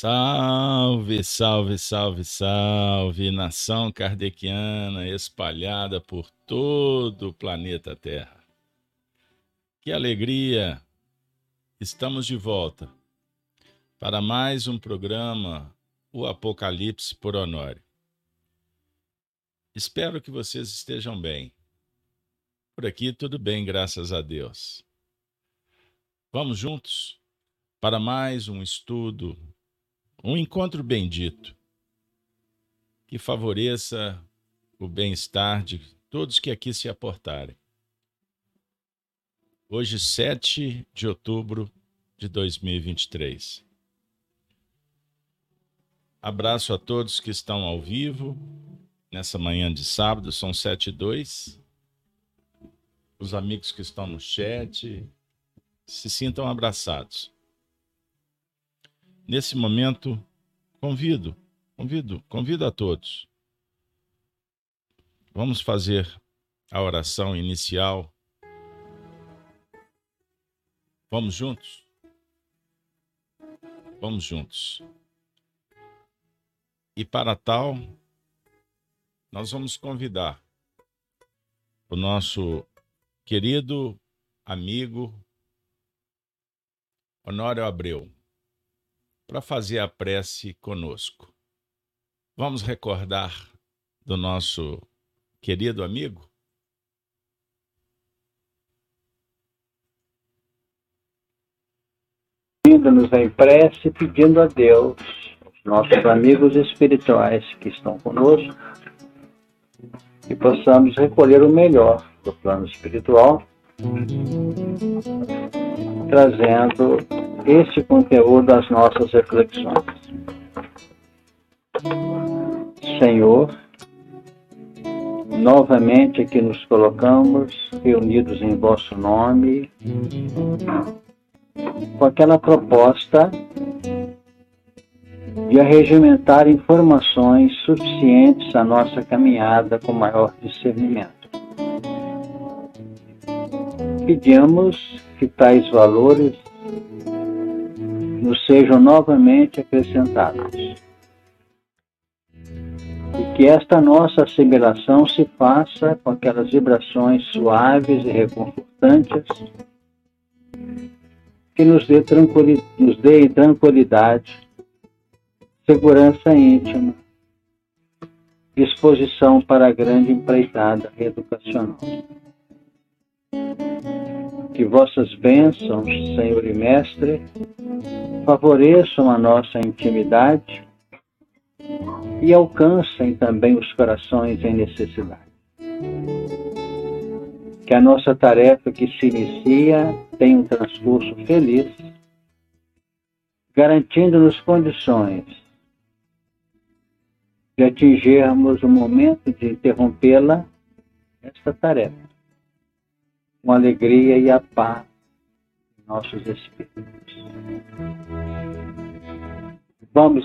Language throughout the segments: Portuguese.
Salve, salve, salve, salve, nação kardeciana espalhada por todo o planeta Terra. Que alegria! Estamos de volta para mais um programa, O Apocalipse por Honório. Espero que vocês estejam bem. Por aqui tudo bem, graças a Deus. Vamos juntos para mais um estudo um encontro bendito que favoreça o bem-estar de todos que aqui se aportarem. Hoje, 7 de outubro de 2023. Abraço a todos que estão ao vivo nessa manhã de sábado, são 7 e 2. Os amigos que estão no chat, se sintam abraçados. Nesse momento, convido, convido, convido a todos. Vamos fazer a oração inicial. Vamos juntos? Vamos juntos. E para tal, nós vamos convidar o nosso querido amigo Honório Abreu para fazer a prece conosco. Vamos recordar do nosso querido amigo? Indo-nos em prece, pedindo a Deus, os nossos amigos espirituais que estão conosco, que possamos recolher o melhor do plano espiritual, trazendo este conteúdo das nossas reflexões. Senhor, novamente aqui nos colocamos reunidos em vosso nome, com aquela proposta de arregimentar informações suficientes à nossa caminhada com maior discernimento. Pedimos que tais valores nos sejam novamente acrescentados. E que esta nossa assimilação se faça com aquelas vibrações suaves e reconfortantes que nos dê, tranquilidade, nos dê tranquilidade, segurança íntima, disposição para a grande empreitada educacional. Que vossas bênçãos, Senhor e Mestre, favoreçam a nossa intimidade e alcancem também os corações em necessidade. Que a nossa tarefa que se inicia tenha um transcurso feliz, garantindo-nos condições de atingirmos o momento de interrompê-la, esta tarefa, com alegria e a paz em nossos espíritos. Vamos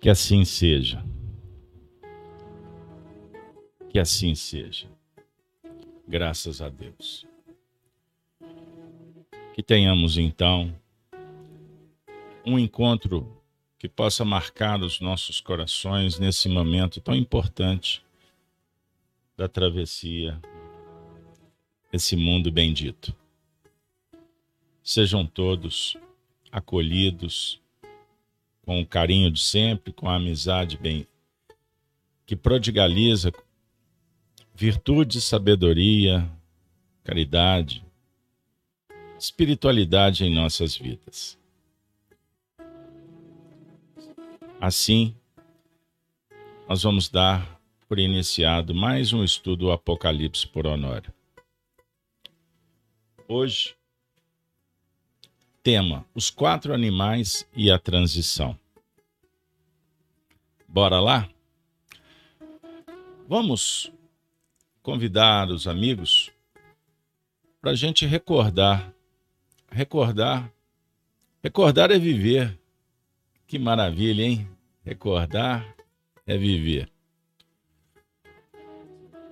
Que assim seja. Que assim seja. Graças a Deus. Que tenhamos então um encontro que possa marcar os nossos corações nesse momento tão importante da travessia esse mundo bendito. Sejam todos acolhidos com o carinho de sempre, com a amizade bem que prodigaliza virtude, sabedoria, caridade, espiritualidade em nossas vidas. Assim, nós vamos dar por iniciado mais um estudo do Apocalipse por Honório. Hoje, tema: os quatro animais e a transição. Bora lá? Vamos convidar os amigos para a gente recordar. Recordar. Recordar é viver. Que maravilha, hein? Recordar é viver.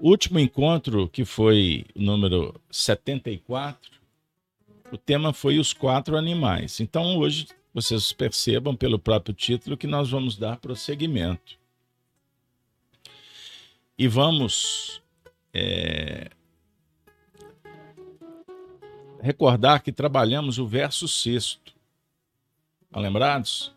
Último encontro, que foi o número 74, o tema foi os quatro animais. Então, hoje, vocês percebam pelo próprio título que nós vamos dar prosseguimento. E vamos é, recordar que trabalhamos o verso sexto. Estão lembrados?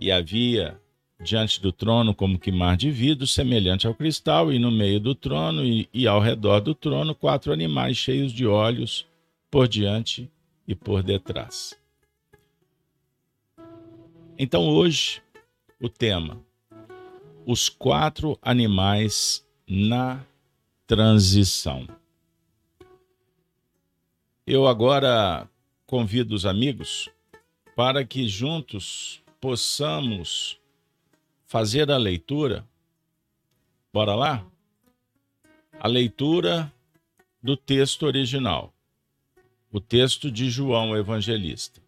E havia diante do trono como que mar de vidro, semelhante ao cristal, e no meio do trono e, e ao redor do trono quatro animais cheios de olhos por diante e por detrás. Então hoje o tema os quatro animais na transição. Eu agora convido os amigos para que juntos possamos fazer a leitura. Bora lá? A leitura do texto original, o texto de João Evangelista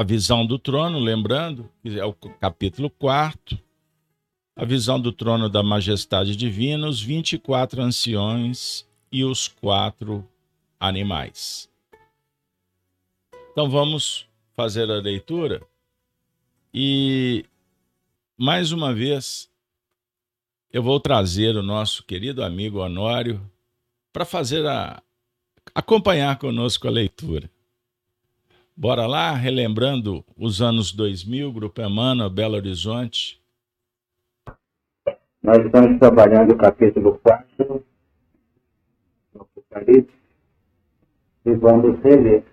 a visão do trono, lembrando, é o capítulo 4, a visão do trono da majestade divina, os 24 anciões e os quatro animais. Então vamos fazer a leitura e mais uma vez eu vou trazer o nosso querido amigo Honório para fazer a acompanhar conosco a leitura. Bora lá, relembrando os anos 2000, Grupo Emmanuel, Belo Horizonte. Nós estamos trabalhando o capítulo 4 do Apocalipse e vamos reler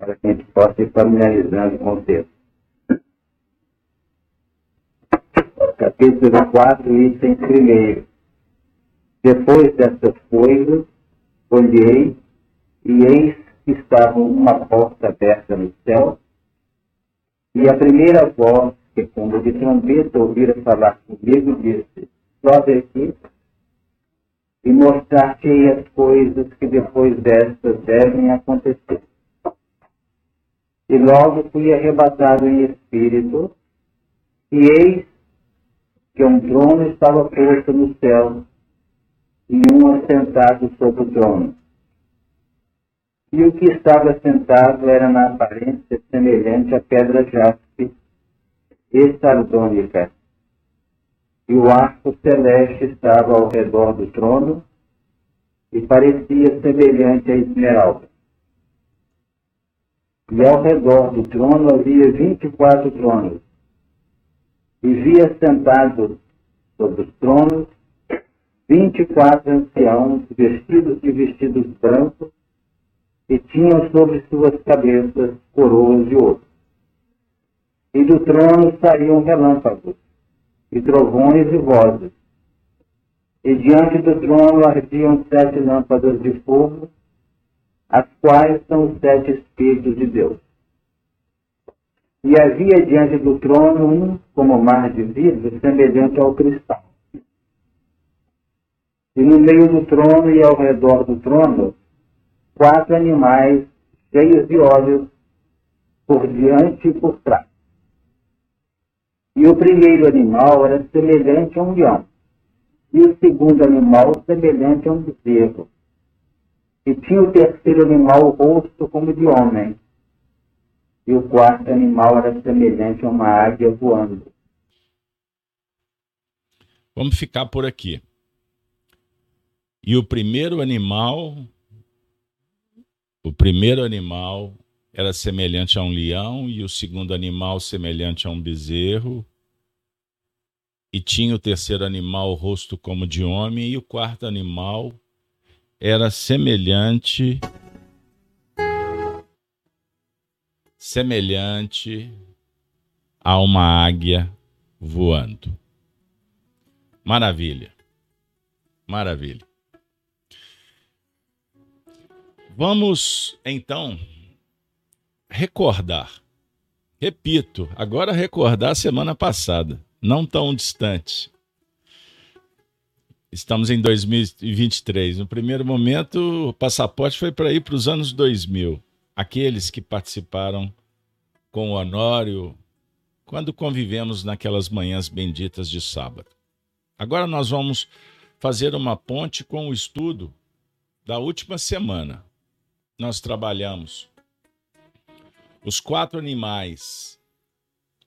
para que a gente possa ir familiarizando com o texto. Capítulo 4, item primeiro. Depois dessas coisas, olhei e eis estava uma porta aberta no céu, e a primeira voz, que como de trombeta ouvira falar comigo, disse, sobe aqui e mostrar-te as coisas que depois destas devem acontecer. E logo fui arrebatado em espírito, e eis que um trono estava posto no céu, e um assentado sobre o trono e o que estava sentado era na aparência semelhante à pedra jaspe e sardônica. E o arco celeste estava ao redor do trono e parecia semelhante à esmeralda. E ao redor do trono havia vinte e quatro tronos. E via sentados sobre os tronos vinte e quatro anciãos vestidos de vestidos brancos e tinham sobre suas cabeças coroas de ouro. E do trono saíam relâmpagos, e trovões e vozes. E diante do trono ardiam sete lâmpadas de fogo, as quais são os sete Espíritos de Deus. E havia diante do trono um, como mar de vidro, semelhante ao cristal. E no meio do trono e ao redor do trono quatro animais cheios de olhos por diante e por trás. E o primeiro animal era semelhante a um leão, e o segundo animal semelhante a um bezerro. E tinha o terceiro animal o rosto como de homem, e o quarto animal era semelhante a uma águia voando. Vamos ficar por aqui. E o primeiro animal o primeiro animal era semelhante a um leão e o segundo animal semelhante a um bezerro. E tinha o terceiro animal o rosto como de homem, e o quarto animal era semelhante semelhante a uma águia voando. Maravilha. Maravilha. Vamos então recordar. Repito, agora recordar a semana passada, não tão distante. Estamos em 2023. No primeiro momento, o passaporte foi para ir para os anos 2000. Aqueles que participaram com o Honório quando convivemos naquelas manhãs benditas de sábado. Agora nós vamos fazer uma ponte com o estudo da última semana. Nós trabalhamos os quatro animais,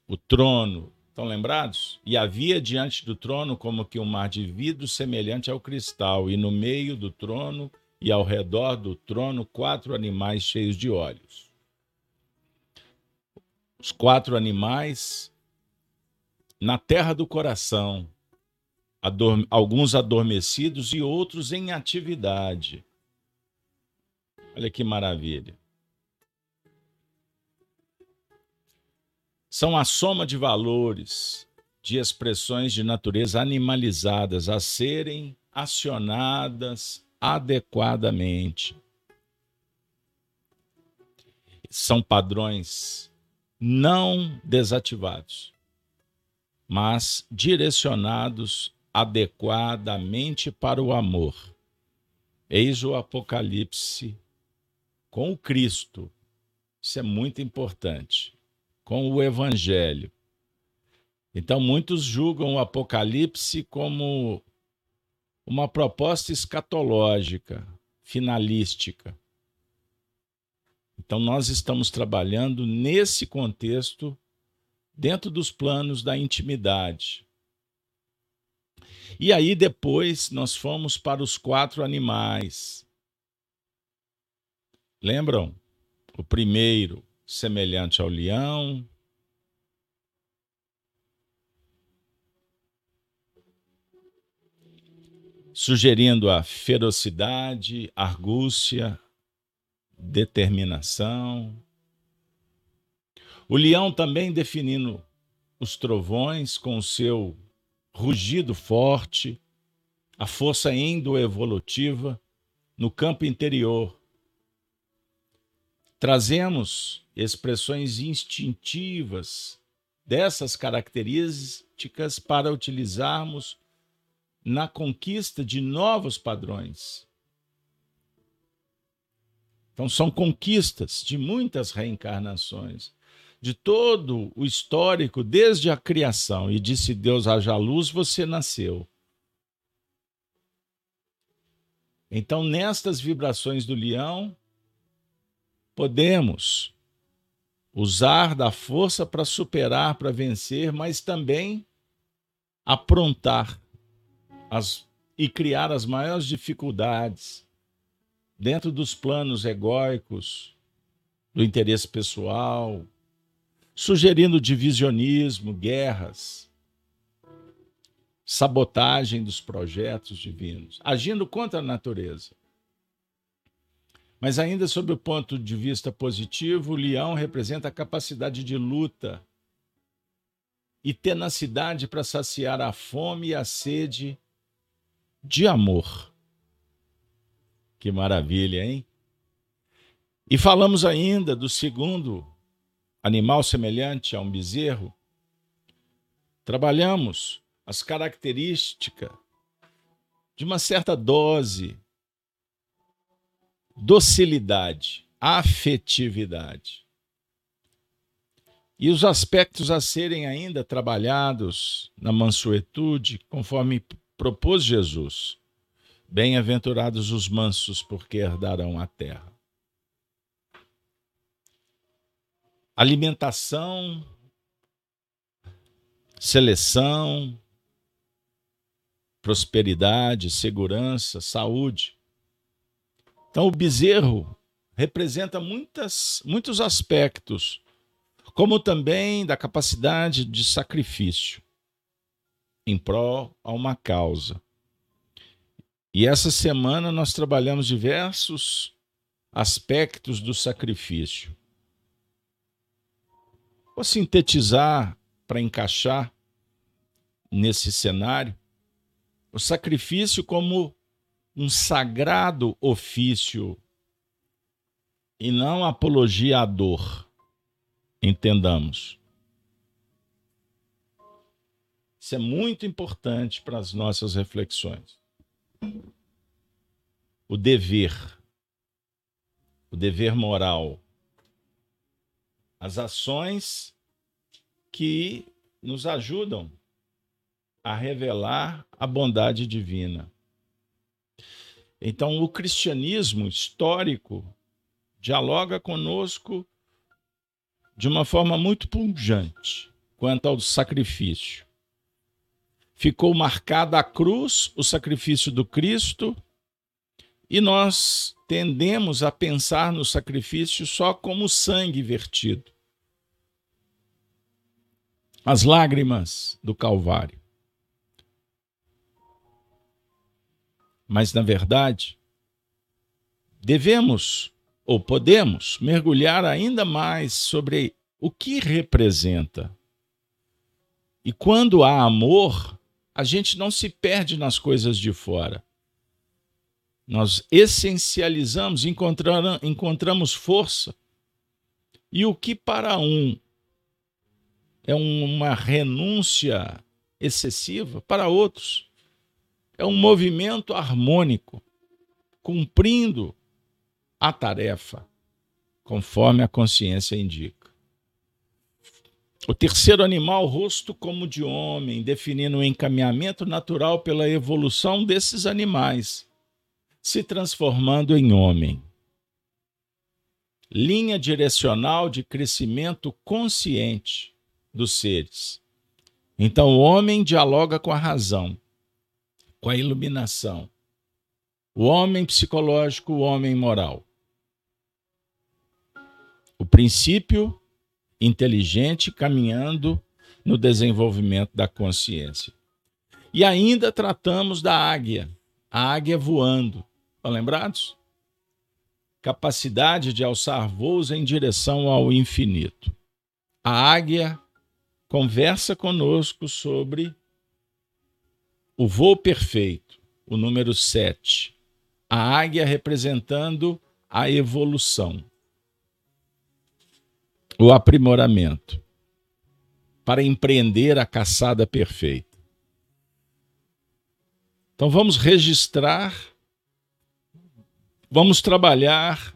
o trono, estão lembrados? E havia diante do trono como que um mar de vidro semelhante ao cristal, e no meio do trono e ao redor do trono quatro animais cheios de olhos. Os quatro animais na terra do coração, adorme, alguns adormecidos e outros em atividade. Olha que maravilha. São a soma de valores, de expressões de natureza animalizadas a serem acionadas adequadamente. São padrões não desativados, mas direcionados adequadamente para o amor. Eis o Apocalipse com o Cristo. Isso é muito importante. Com o Evangelho. Então, muitos julgam o Apocalipse como uma proposta escatológica, finalística. Então, nós estamos trabalhando nesse contexto, dentro dos planos da intimidade. E aí depois nós fomos para os quatro animais. Lembram? O primeiro, semelhante ao leão. Sugerindo a ferocidade, argúcia, determinação. O leão também definindo os trovões com o seu rugido forte, a força endoevolutiva no campo interior. Trazemos expressões instintivas dessas características para utilizarmos na conquista de novos padrões. Então, são conquistas de muitas reencarnações de todo o histórico, desde a criação, e disse Deus: haja luz, você nasceu. Então, nestas vibrações do leão, podemos usar da força para superar, para vencer, mas também aprontar as, e criar as maiores dificuldades dentro dos planos egóicos, do interesse pessoal, sugerindo divisionismo, guerras, sabotagem dos projetos divinos, agindo contra a natureza. Mas, ainda sob o ponto de vista positivo, o leão representa a capacidade de luta e tenacidade para saciar a fome e a sede de amor. Que maravilha, hein? E falamos ainda do segundo animal semelhante a um bezerro, trabalhamos as características de uma certa dose, docilidade, afetividade. E os aspectos a serem ainda trabalhados na mansuetude, conforme propôs Jesus. Bem-aventurados os mansos, porque herdarão a terra. alimentação, seleção, prosperidade, segurança, saúde. Então, o bezerro representa muitas, muitos aspectos, como também da capacidade de sacrifício. em prol a uma causa. E essa semana nós trabalhamos diversos aspectos do sacrifício. Vou sintetizar para encaixar nesse cenário o sacrifício como um sagrado ofício e não apologia à dor. Entendamos. Isso é muito importante para as nossas reflexões. O dever, o dever moral, as ações que nos ajudam a revelar a bondade divina. Então, o cristianismo histórico dialoga conosco de uma forma muito pungente quanto ao sacrifício. Ficou marcada a cruz, o sacrifício do Cristo, e nós tendemos a pensar no sacrifício só como sangue vertido. As lágrimas do Calvário. Mas, na verdade, devemos ou podemos mergulhar ainda mais sobre o que representa. E quando há amor, a gente não se perde nas coisas de fora. Nós essencializamos, encontramos força. E o que para um é uma renúncia excessiva, para outros é um movimento harmônico, cumprindo a tarefa, conforme a consciência indica. O terceiro animal, rosto como de homem, definindo o encaminhamento natural pela evolução desses animais, se transformando em homem. Linha direcional de crescimento consciente dos seres. Então, o homem dialoga com a razão, com a iluminação. O homem psicológico, o homem moral. O princípio inteligente caminhando no desenvolvimento da consciência. E ainda tratamos da águia, a águia voando. Estão lembrados? Capacidade de alçar voos em direção ao infinito. A águia conversa conosco sobre o voo perfeito, o número 7. A águia representando a evolução, o aprimoramento, para empreender a caçada perfeita. Então vamos registrar, vamos trabalhar,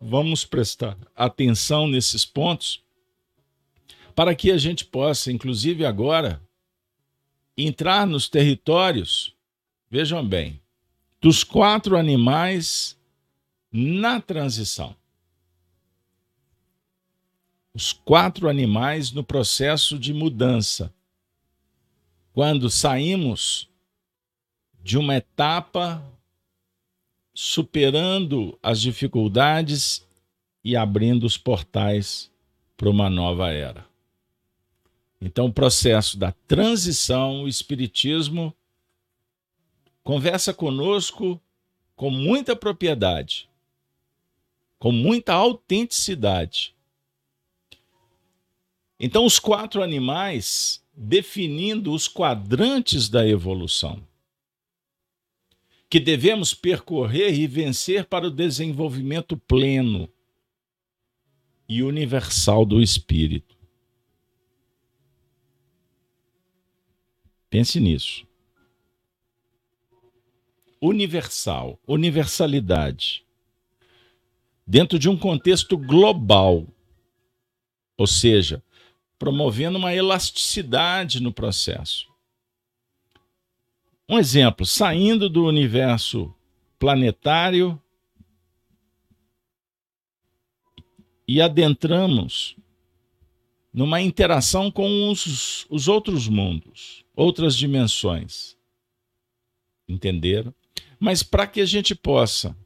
vamos prestar atenção nesses pontos para que a gente possa, inclusive agora, entrar nos territórios, vejam bem, dos quatro animais na transição. Os quatro animais no processo de mudança. Quando saímos de uma etapa superando as dificuldades e abrindo os portais para uma nova era. Então, o processo da transição, o Espiritismo conversa conosco com muita propriedade, com muita autenticidade. Então, os quatro animais definindo os quadrantes da evolução que devemos percorrer e vencer para o desenvolvimento pleno e universal do espírito. Pense nisso. Universal, universalidade. Dentro de um contexto global. Ou seja, promovendo uma elasticidade no processo. Um exemplo, saindo do universo planetário e adentramos numa interação com os, os outros mundos outras dimensões. Entenderam? Mas para que a gente possa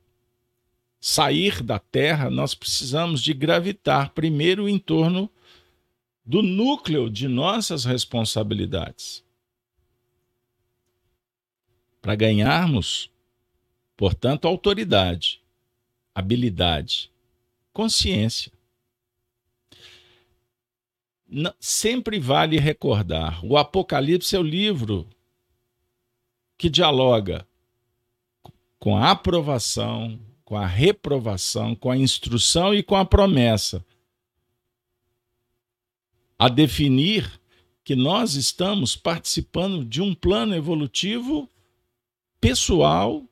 sair da Terra, nós precisamos de gravitar primeiro em torno do núcleo de nossas responsabilidades. para ganharmos, portanto, autoridade, habilidade, consciência. Sempre vale recordar: o Apocalipse é o livro que dialoga com a aprovação, com a reprovação, com a instrução e com a promessa, a definir que nós estamos participando de um plano evolutivo pessoal,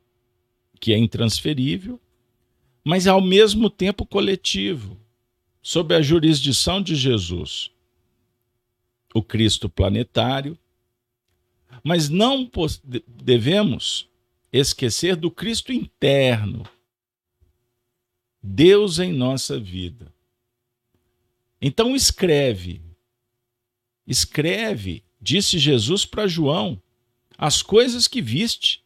que é intransferível, mas ao mesmo tempo coletivo, sob a jurisdição de Jesus, o Cristo planetário, mas não devemos esquecer do Cristo interno, Deus em nossa vida. Então escreve, escreve, disse Jesus para João, as coisas que viste,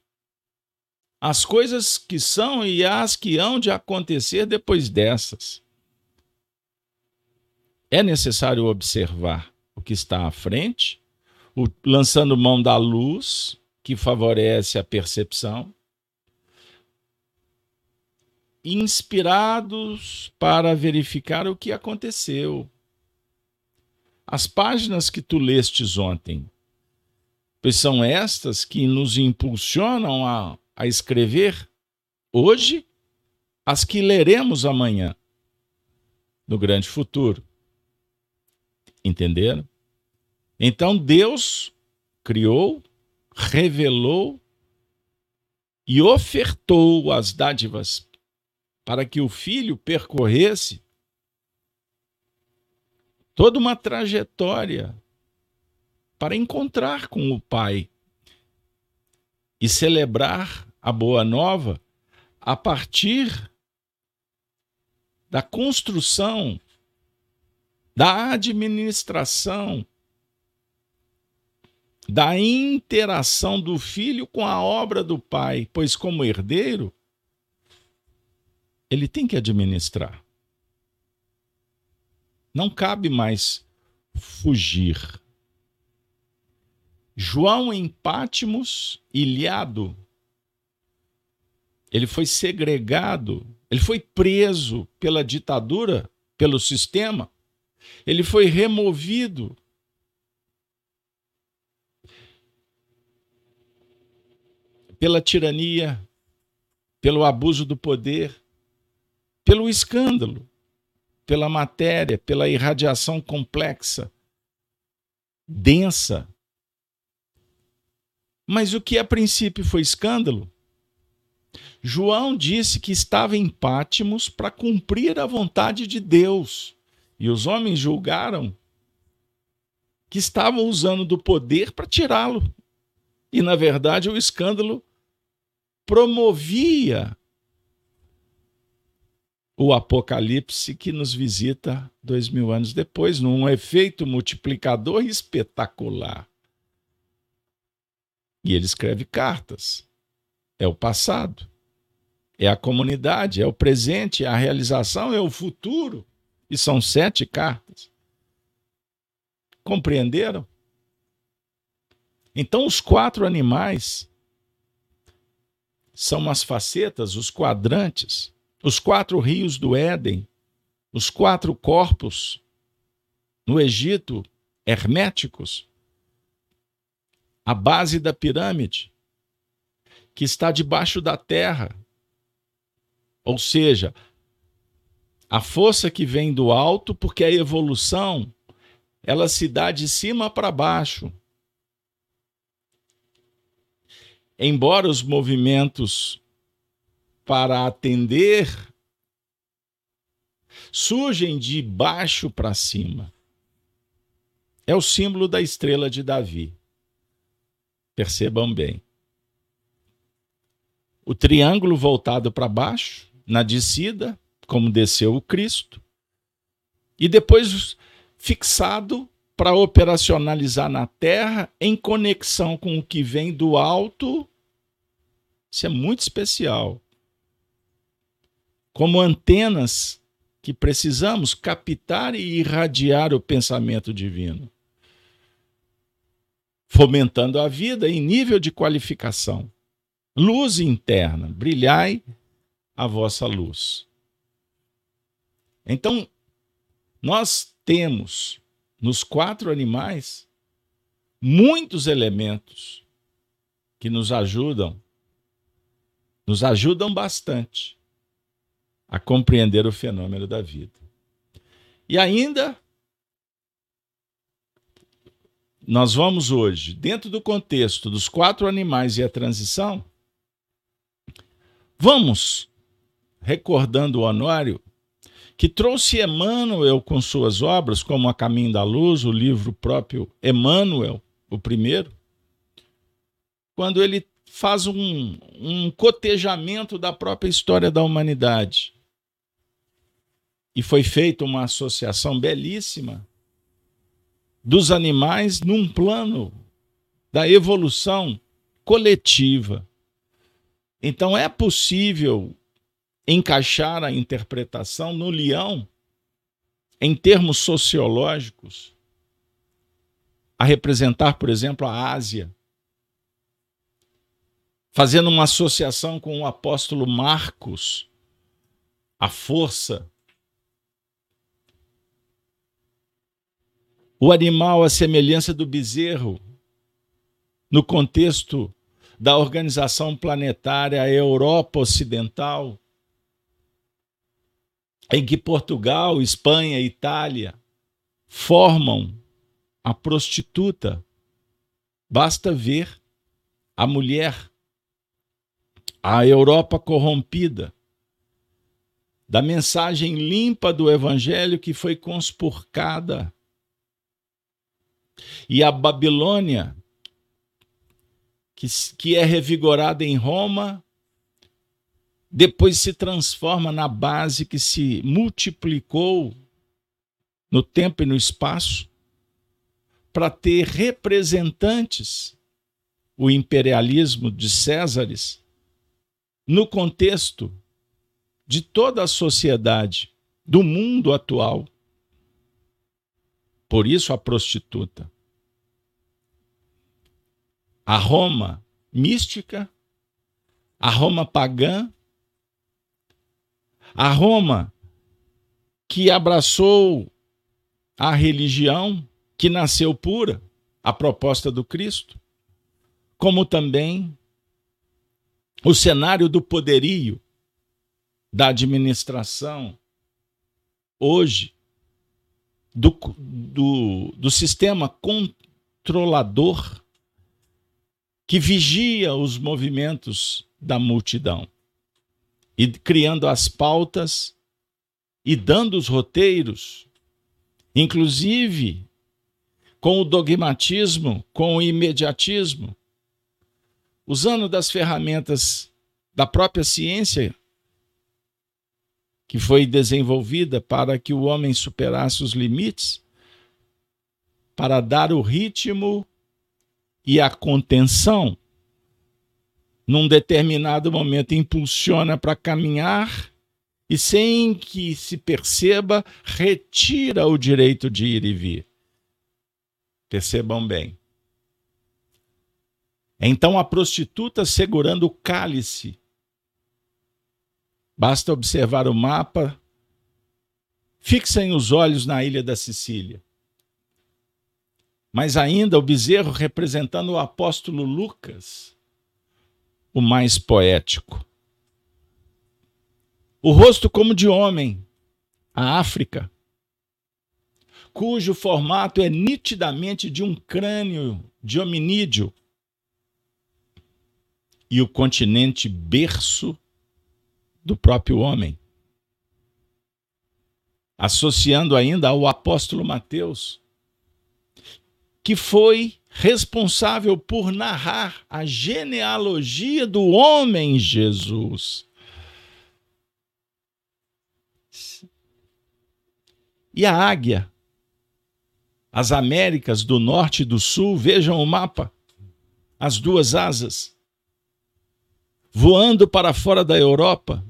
as coisas que são e as que hão de acontecer depois dessas. É necessário observar o que está à frente, o, lançando mão da luz, que favorece a percepção, inspirados para verificar o que aconteceu. As páginas que tu lestes ontem, pois são estas que nos impulsionam a, a escrever hoje as que leremos amanhã, no grande futuro. Entenderam? Então Deus criou, revelou e ofertou as dádivas para que o filho percorresse toda uma trajetória para encontrar com o pai e celebrar a boa nova a partir da construção da administração, da interação do filho com a obra do pai, pois, como herdeiro, ele tem que administrar. Não cabe mais fugir. João em Pátimos, ilhado, ele foi segregado, ele foi preso pela ditadura, pelo sistema, ele foi removido. Pela tirania, pelo abuso do poder, pelo escândalo, pela matéria, pela irradiação complexa, densa. Mas o que a princípio foi escândalo, João disse que estava em Pátimos para cumprir a vontade de Deus. E os homens julgaram que estavam usando do poder para tirá-lo. E, na verdade, o escândalo promovia o apocalipse que nos visita dois mil anos depois, num efeito multiplicador espetacular. E ele escreve cartas. É o passado, é a comunidade, é o presente, é a realização, é o futuro. E são sete cartas. Compreenderam? Então, os quatro animais são as facetas, os quadrantes, os quatro rios do Éden, os quatro corpos no Egito, herméticos, a base da pirâmide, que está debaixo da terra. Ou seja, a força que vem do alto, porque a evolução ela se dá de cima para baixo. Embora os movimentos para atender surgem de baixo para cima. É o símbolo da estrela de Davi. Percebam bem. O triângulo voltado para baixo, na descida, como desceu o Cristo, e depois fixado para operacionalizar na terra em conexão com o que vem do alto. Isso é muito especial. Como antenas que precisamos captar e irradiar o pensamento divino, fomentando a vida em nível de qualificação luz interna, brilhai a vossa luz. Então, nós temos nos quatro animais muitos elementos que nos ajudam, nos ajudam bastante a compreender o fenômeno da vida. E ainda nós vamos hoje, dentro do contexto dos quatro animais e a transição, vamos recordando o Honório que trouxe Emmanuel com suas obras, como A Caminho da Luz, o livro próprio Emmanuel, o primeiro, quando ele faz um, um cotejamento da própria história da humanidade. E foi feita uma associação belíssima dos animais num plano da evolução coletiva. Então é possível encaixar a interpretação no leão em termos sociológicos a representar, por exemplo, a Ásia, fazendo uma associação com o apóstolo Marcos, a força. O animal à semelhança do bezerro, no contexto da organização planetária Europa Ocidental, em que Portugal, Espanha Itália formam a prostituta. Basta ver a mulher, a Europa corrompida, da mensagem limpa do Evangelho que foi conspurcada e a Babilônia, que, que é revigorada em Roma, depois se transforma na base que se multiplicou no tempo e no espaço para ter representantes, o imperialismo de Césares, no contexto de toda a sociedade, do mundo atual. Por isso a prostituta. A Roma mística, a Roma pagã, a Roma que abraçou a religião que nasceu pura, a proposta do Cristo, como também o cenário do poderio, da administração, hoje, do, do, do sistema controlador que vigia os movimentos da multidão e criando as pautas e dando os roteiros, inclusive com o dogmatismo, com o imediatismo, usando das ferramentas da própria ciência que foi desenvolvida para que o homem superasse os limites, para dar o ritmo e a contenção, num determinado momento impulsiona para caminhar e, sem que se perceba, retira o direito de ir e vir. Percebam bem. Então a prostituta segurando o cálice Basta observar o mapa. Fixem os olhos na ilha da Sicília. Mas ainda o bezerro representando o apóstolo Lucas, o mais poético. O rosto como de homem, a África, cujo formato é nitidamente de um crânio de hominídeo, e o continente berço do próprio homem. Associando ainda ao apóstolo Mateus, que foi responsável por narrar a genealogia do homem Jesus. E a águia, as Américas do norte e do sul, vejam o mapa, as duas asas, voando para fora da Europa,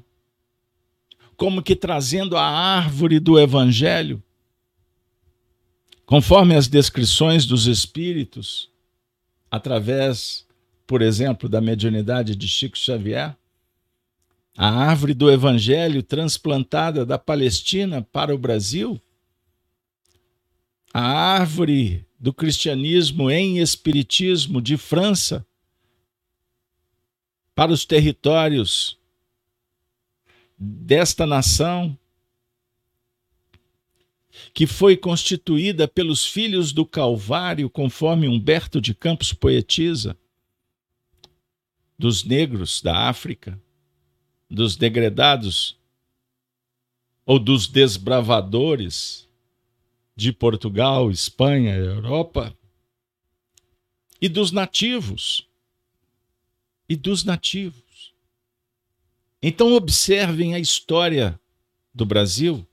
como que trazendo a árvore do Evangelho, conforme as descrições dos Espíritos, através, por exemplo, da mediunidade de Chico Xavier, a árvore do evangelho transplantada da Palestina para o Brasil, a árvore do cristianismo em espiritismo de França para os territórios desta nação, que foi constituída pelos filhos do Calvário, conforme Humberto de Campos poetiza, dos negros da África, dos degredados ou dos desbravadores de Portugal, Espanha, Europa, e dos nativos. E dos nativos. Então, observem a história do Brasil,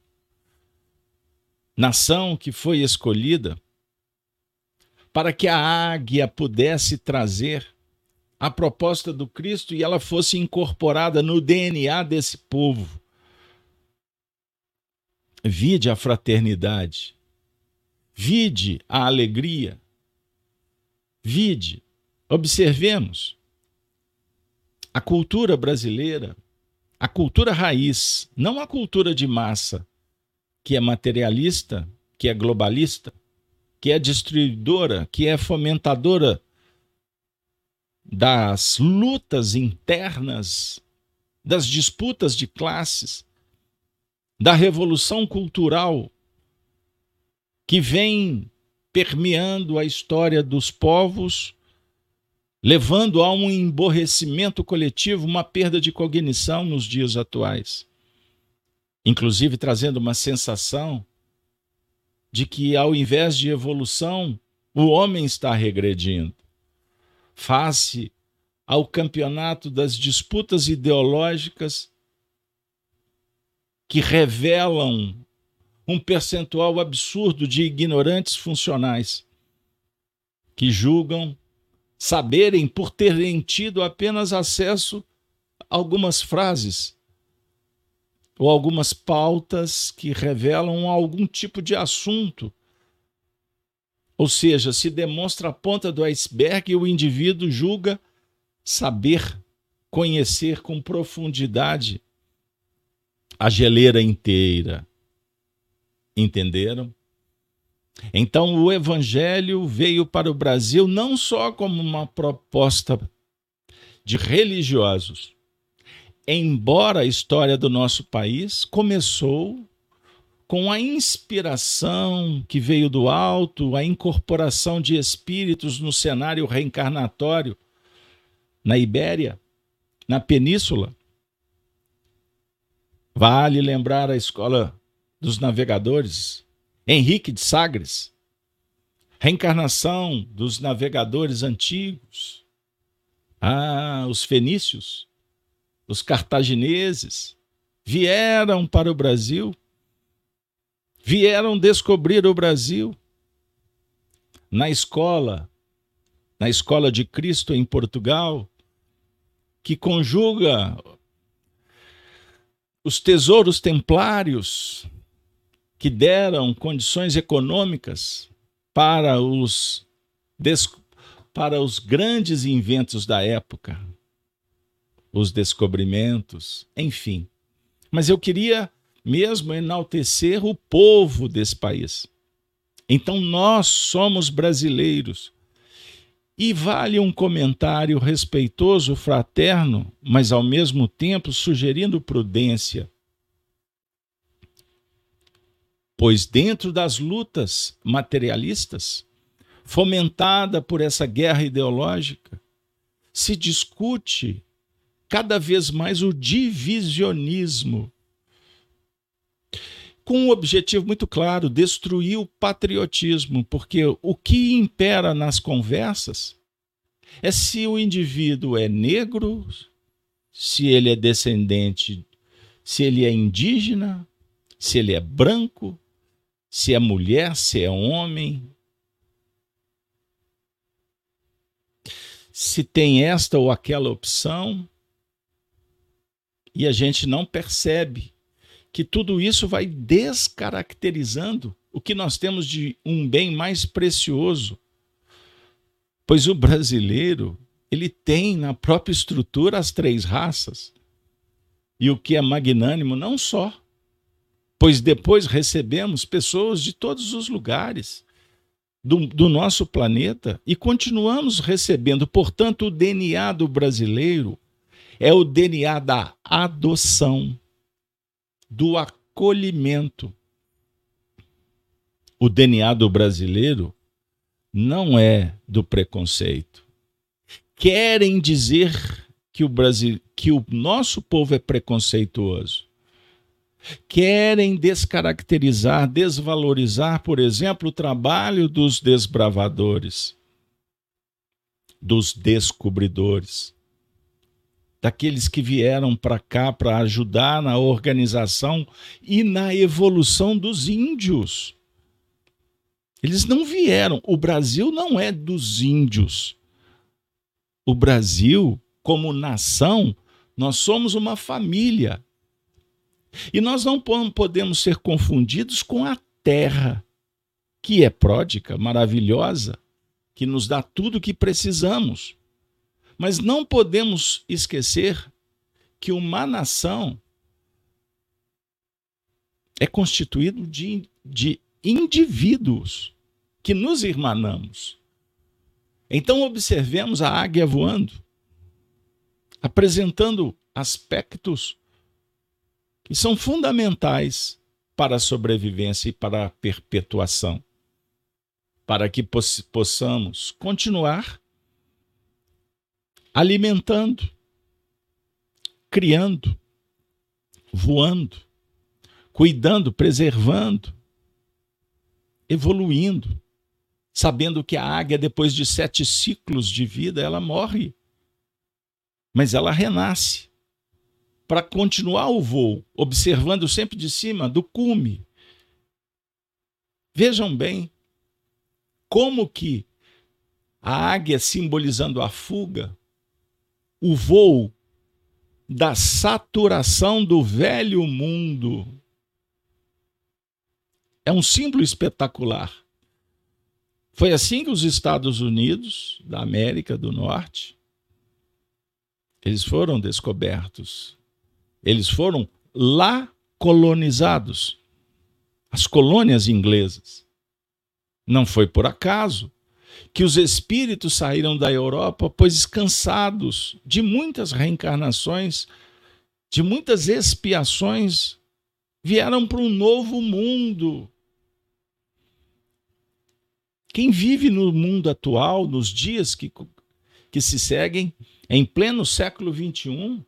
nação que foi escolhida para que a águia pudesse trazer a proposta do Cristo e ela fosse incorporada no DNA desse povo. Vide a fraternidade, Vide a alegria. Vide, observemos a cultura brasileira, a cultura raiz, não a cultura de massa, que é materialista, que é globalista, que é destruidora, que é fomentadora das lutas internas, das disputas de classes, da revolução cultural que vem permeando a história dos povos, levando a um emborrecimento coletivo, uma perda de cognição nos dias atuais. Inclusive trazendo uma sensação de que, ao invés de evolução, o homem está regredindo. Face ao campeonato das disputas ideológicas que revelam um percentual absurdo de ignorantes funcionais que julgam saberem por terem tido apenas acesso a algumas frases ou algumas pautas que revelam algum tipo de assunto. Ou seja, se demonstra a ponta do iceberg e o indivíduo julga saber, conhecer com profundidade a geleira inteira. Entenderam? Então, o Evangelho veio para o Brasil não só como uma proposta de religiosos, embora a história do nosso país começou com a inspiração que veio do alto, a incorporação de espíritos no cenário reencarnatório na Ibéria, na Península. Vale lembrar a escola dos navegadores, Henrique de Sagres, reencarnação dos navegadores antigos, ah, os fenícios, os cartagineses, vieram para o Brasil, vieram descobrir o Brasil. Na escola, na escola de Cristo em Portugal, que conjuga os tesouros templários, que deram condições econômicas para os, para os grandes inventos da época, os descobrimentos, enfim. Mas eu queria mesmo enaltecer o povo desse país. Então nós somos brasileiros. E vale um comentário respeitoso, fraterno, mas ao mesmo tempo sugerindo prudência pois dentro das lutas materialistas, fomentada por essa guerra ideológica, se discute cada vez mais o divisionismo, com um objetivo muito claro: destruir o patriotismo, porque o que impera nas conversas é se o indivíduo é negro, se ele é descendente, se ele é indígena, se ele é branco, se é mulher, se é homem, se tem esta ou aquela opção, e a gente não percebe que tudo isso vai descaracterizando o que nós temos de um bem mais precioso. Pois o brasileiro, ele tem na própria estrutura as três raças. E o que é magnânimo, não só, pois depois recebemos pessoas de todos os lugares do, do nosso planeta e continuamos recebendo. Portanto, o DNA do brasileiro é o DNA da adoção, do acolhimento. O DNA do brasileiro não é do preconceito. Querem dizer que o Brasil, que o nosso povo é preconceituoso. Querem descaracterizar, desvalorizar, por exemplo, o trabalho dos desbravadores, dos descobridores, daqueles que vieram para cá para ajudar na organização e na evolução dos índios. Eles não vieram. O Brasil não é dos índios. O Brasil, como nação, nós somos uma família. E nós não podemos ser confundidos com a terra, que é pródica, maravilhosa, que nos dá tudo o que precisamos. Mas não podemos esquecer que uma nação é constituído de, de indivíduos que nos irmanamos. Então, observemos a águia voando, apresentando aspectos que são fundamentais para a sobrevivência e para a perpetuação, para que possamos continuar alimentando, criando, voando, cuidando, preservando, evoluindo, sabendo que a águia, depois de sete ciclos de vida, ela morre, mas ela renasce para continuar o voo, observando sempre de cima do cume. Vejam bem como que a águia simbolizando a fuga, o voo da saturação do velho mundo, é um símbolo espetacular. Foi assim que os Estados Unidos da América do Norte eles foram descobertos. Eles foram lá colonizados. As colônias inglesas. Não foi por acaso que os espíritos saíram da Europa, pois cansados de muitas reencarnações, de muitas expiações, vieram para um novo mundo quem vive no mundo atual, nos dias que, que se seguem, em pleno século XXI,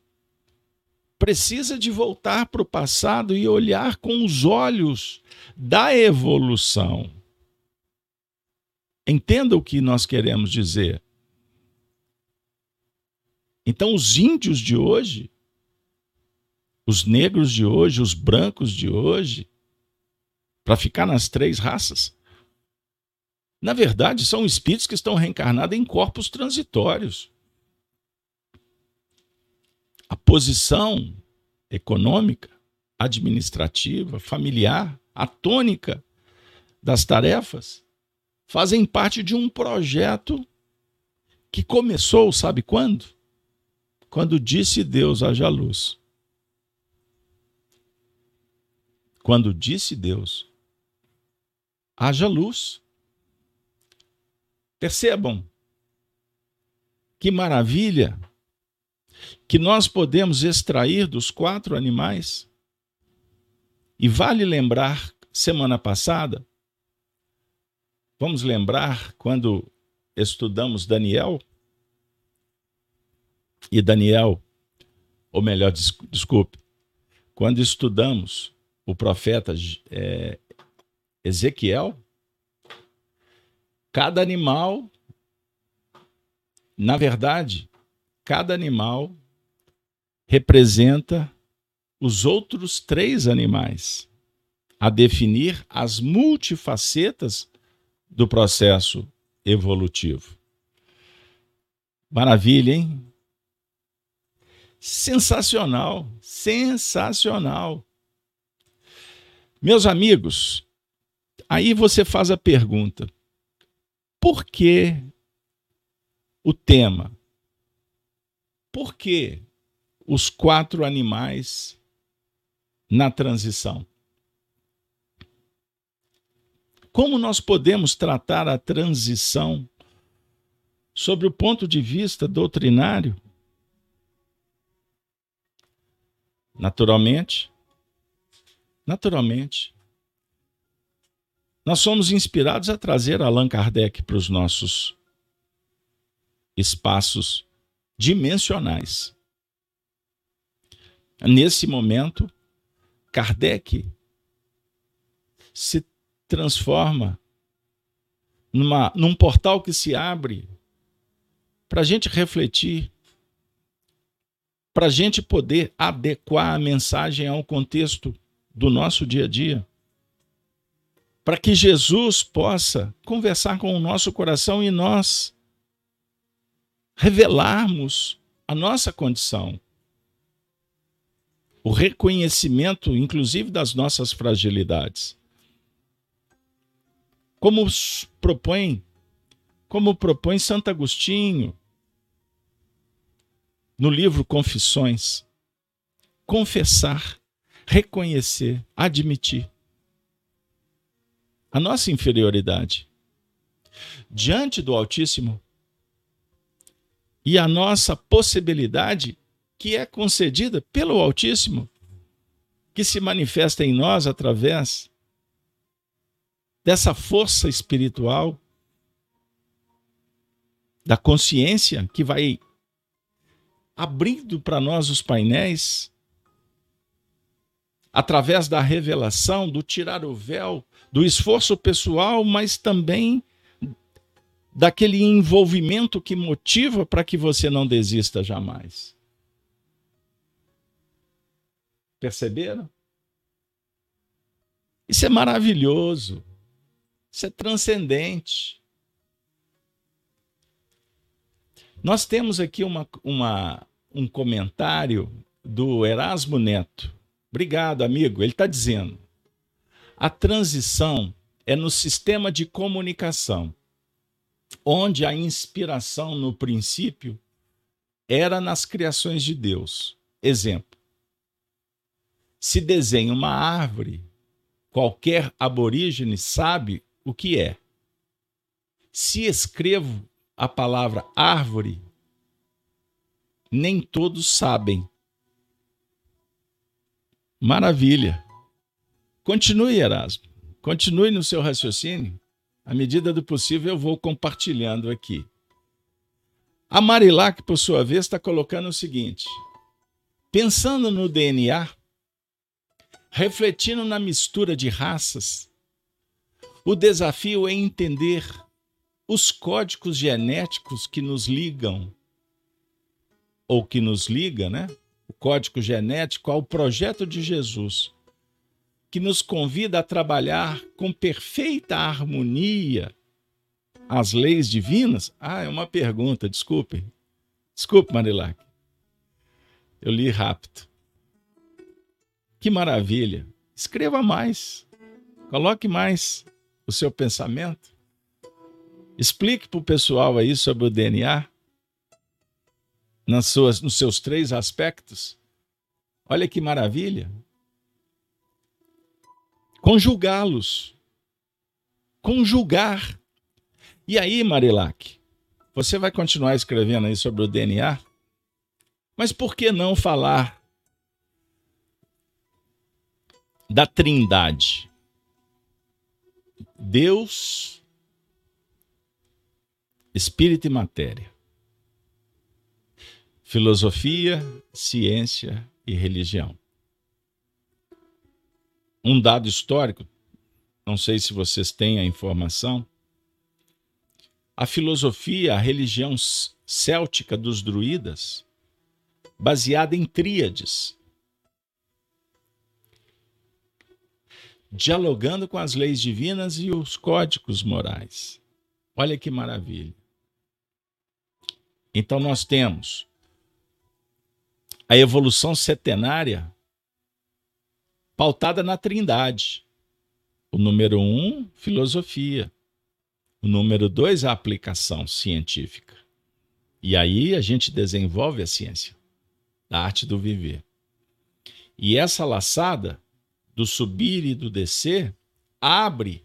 precisa de voltar para o passado e olhar com os olhos da evolução. Entenda o que nós queremos dizer. Então, os índios de hoje, os negros de hoje, os brancos de hoje, para ficar nas três raças, na verdade, são espíritos que estão reencarnados em corpos transitórios. A posição econômica, administrativa, familiar, a tônica das tarefas fazem parte de um projeto que começou, sabe quando? Quando disse Deus haja luz. Quando disse Deus haja luz. Percebam que maravilha que nós podemos extrair dos quatro animais. E vale lembrar, semana passada, vamos lembrar quando estudamos Daniel, e Daniel, ou melhor, desculpe, quando estudamos o profeta é, Ezequiel, Cada animal, na verdade, cada animal representa os outros três animais, a definir as multifacetas do processo evolutivo. Maravilha, hein? Sensacional, sensacional. Meus amigos, aí você faz a pergunta: por que o tema Por que os quatro animais na transição? Como nós podemos tratar a transição sobre o ponto de vista doutrinário? Naturalmente, naturalmente, nós somos inspirados a trazer Allan Kardec para os nossos espaços dimensionais. Nesse momento, Kardec se transforma numa, num portal que se abre para a gente refletir, para a gente poder adequar a mensagem ao contexto do nosso dia a dia, para que Jesus possa conversar com o nosso coração e nós revelarmos a nossa condição, o reconhecimento, inclusive, das nossas fragilidades. Como propõe, como propõe Santo Agostinho no livro Confissões, confessar, reconhecer, admitir a nossa inferioridade diante do Altíssimo e a nossa possibilidade que é concedida pelo Altíssimo, que se manifesta em nós através dessa força espiritual, da consciência que vai abrindo para nós os painéis, através da revelação, do tirar o véu, do esforço pessoal, mas também daquele envolvimento que motiva para que você não desista jamais. Perceberam? Isso é maravilhoso. Isso é transcendente. Nós temos aqui uma, uma, um comentário do Erasmo Neto. Obrigado, amigo. Ele está dizendo: a transição é no sistema de comunicação onde a inspiração no princípio era nas criações de Deus. Exemplo: se desenha uma árvore, qualquer aborígene sabe o que é. Se escrevo a palavra árvore, nem todos sabem. Maravilha. Continue, Erasmo. Continue no seu raciocínio. À medida do possível, eu vou compartilhando aqui. A Marilac, por sua vez, está colocando o seguinte: pensando no DNA, refletindo na mistura de raças, o desafio é entender os códigos genéticos que nos ligam, ou que nos liga, né? O código genético ao projeto de Jesus que nos convida a trabalhar com perfeita harmonia as leis divinas? Ah, é uma pergunta, desculpe. Desculpe, Marilac. Eu li rápido. Que maravilha. Escreva mais. Coloque mais o seu pensamento. Explique para o pessoal aí sobre o DNA nas suas, nos seus três aspectos. Olha que maravilha conjugá-los. Conjugar. E aí, Marilac, você vai continuar escrevendo aí sobre o DNA? Mas por que não falar da Trindade? Deus, Espírito e matéria. Filosofia, ciência e religião um dado histórico, não sei se vocês têm a informação. A filosofia, a religião céltica dos druidas, baseada em tríades, dialogando com as leis divinas e os códigos morais. Olha que maravilha. Então nós temos a evolução setenária pautada na trindade. O número um, filosofia. O número dois, a aplicação científica. E aí a gente desenvolve a ciência, a arte do viver. E essa laçada do subir e do descer abre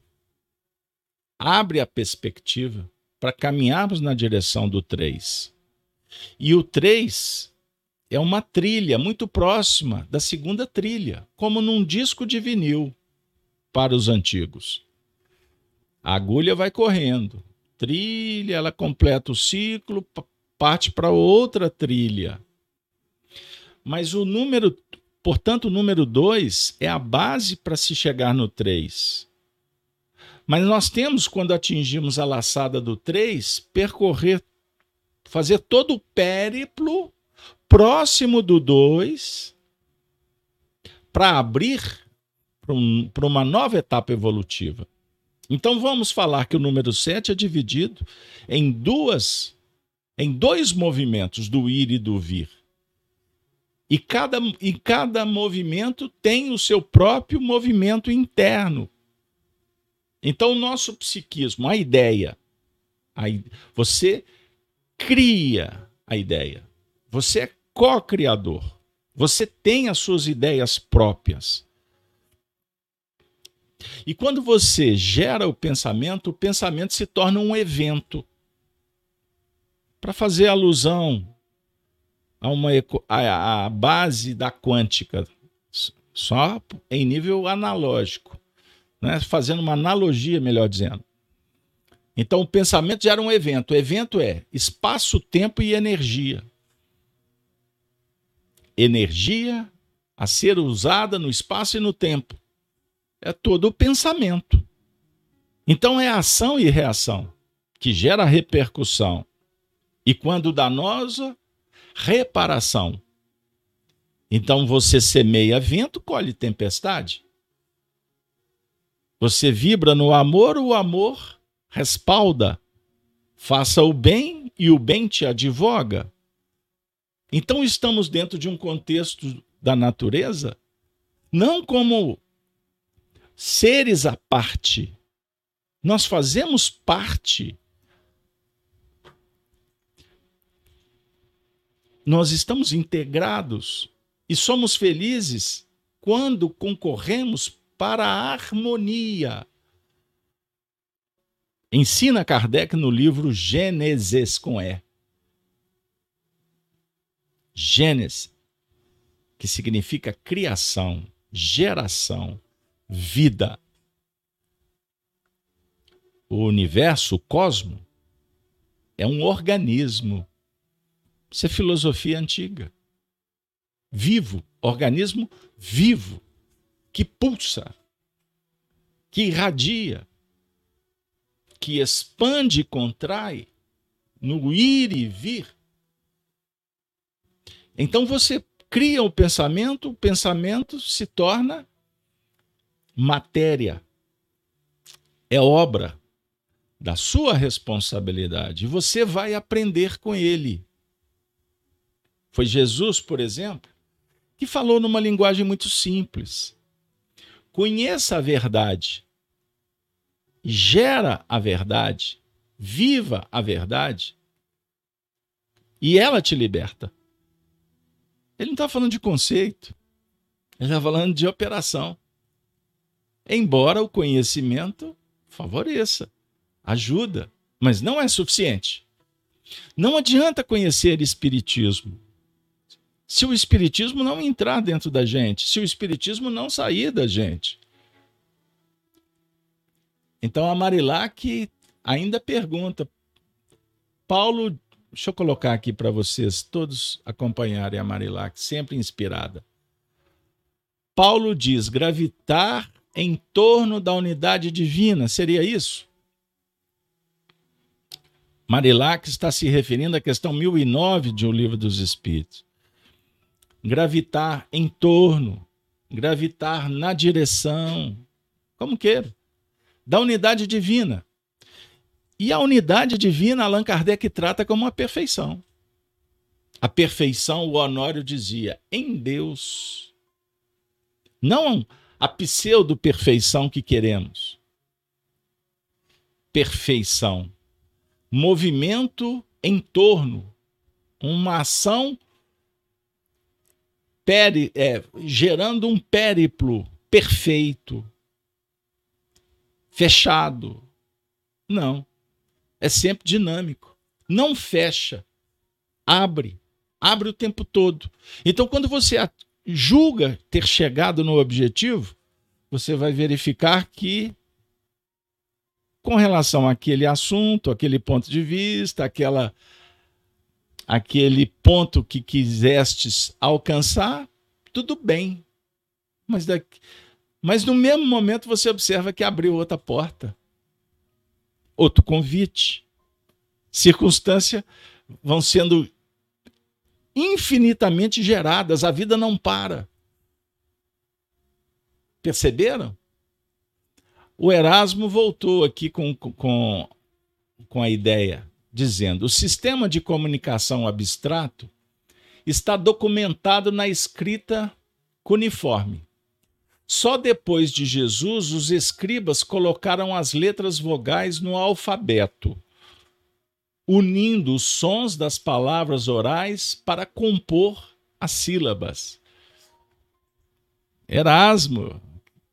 abre a perspectiva para caminharmos na direção do 3. E o 3 é uma trilha muito próxima da segunda trilha, como num disco de vinil para os antigos. A agulha vai correndo, trilha, ela completa o ciclo, parte para outra trilha. Mas o número, portanto, o número 2 é a base para se chegar no 3. Mas nós temos, quando atingimos a laçada do 3, percorrer, fazer todo o périplo próximo do 2 para abrir para um, uma nova etapa evolutiva. Então vamos falar que o número 7 é dividido em duas em dois movimentos do ir e do vir. E cada, e cada movimento tem o seu próprio movimento interno. Então, o nosso psiquismo, a ideia, a, você cria a ideia. Você é co-criador. Você tem as suas ideias próprias. E quando você gera o pensamento, o pensamento se torna um evento. Para fazer alusão a uma a, a base da quântica, só em nível analógico, né? fazendo uma analogia, melhor dizendo. Então, o pensamento gera um evento. O evento é espaço, tempo e energia. Energia a ser usada no espaço e no tempo. É todo o pensamento. Então, é ação e reação que gera repercussão. E quando danosa, reparação. Então, você semeia vento, colhe tempestade. Você vibra no amor, o amor respalda. Faça o bem e o bem te advoga. Então estamos dentro de um contexto da natureza, não como seres à parte. Nós fazemos parte. Nós estamos integrados e somos felizes quando concorremos para a harmonia Ensina Kardec no livro Gênesis com E. Gênesis, que significa criação, geração, vida. O universo, o cosmo, é um organismo. Isso é filosofia antiga. Vivo, organismo vivo, que pulsa, que irradia, que expande e contrai no ir e vir. Então você cria o pensamento, o pensamento se torna matéria. É obra da sua responsabilidade. Você vai aprender com ele. Foi Jesus, por exemplo, que falou numa linguagem muito simples. Conheça a verdade gera a verdade, viva a verdade, e ela te liberta. Ele não está falando de conceito, ele está falando de operação. Embora o conhecimento favoreça, ajuda, mas não é suficiente. Não adianta conhecer espiritismo se o espiritismo não entrar dentro da gente, se o espiritismo não sair da gente. Então a Marilac ainda pergunta, Paulo, deixa eu colocar aqui para vocês todos acompanharem a Marilac, sempre inspirada. Paulo diz: gravitar em torno da unidade divina, seria isso? Marilac está se referindo à questão 1009 de O Livro dos Espíritos. Gravitar em torno, gravitar na direção, como queira da unidade divina. E a unidade divina, Allan Kardec trata como a perfeição. A perfeição, o Honório dizia, em Deus. Não a pseudo-perfeição que queremos. Perfeição. Movimento em torno uma ação é, gerando um périplo perfeito, fechado. Não. É sempre dinâmico. Não fecha. Abre. Abre o tempo todo. Então, quando você julga ter chegado no objetivo, você vai verificar que, com relação àquele assunto, aquele ponto de vista, aquela, aquele ponto que quisestes alcançar, tudo bem. Mas, daqui, mas no mesmo momento você observa que abriu outra porta, outro convite. Circunstância vão sendo infinitamente geradas, a vida não para. Perceberam? O Erasmo voltou aqui com, com, com a ideia, dizendo: o sistema de comunicação abstrato está documentado na escrita cuneiforme. Só depois de Jesus, os escribas colocaram as letras vogais no alfabeto unindo os sons das palavras orais para compor as sílabas. Erasmo,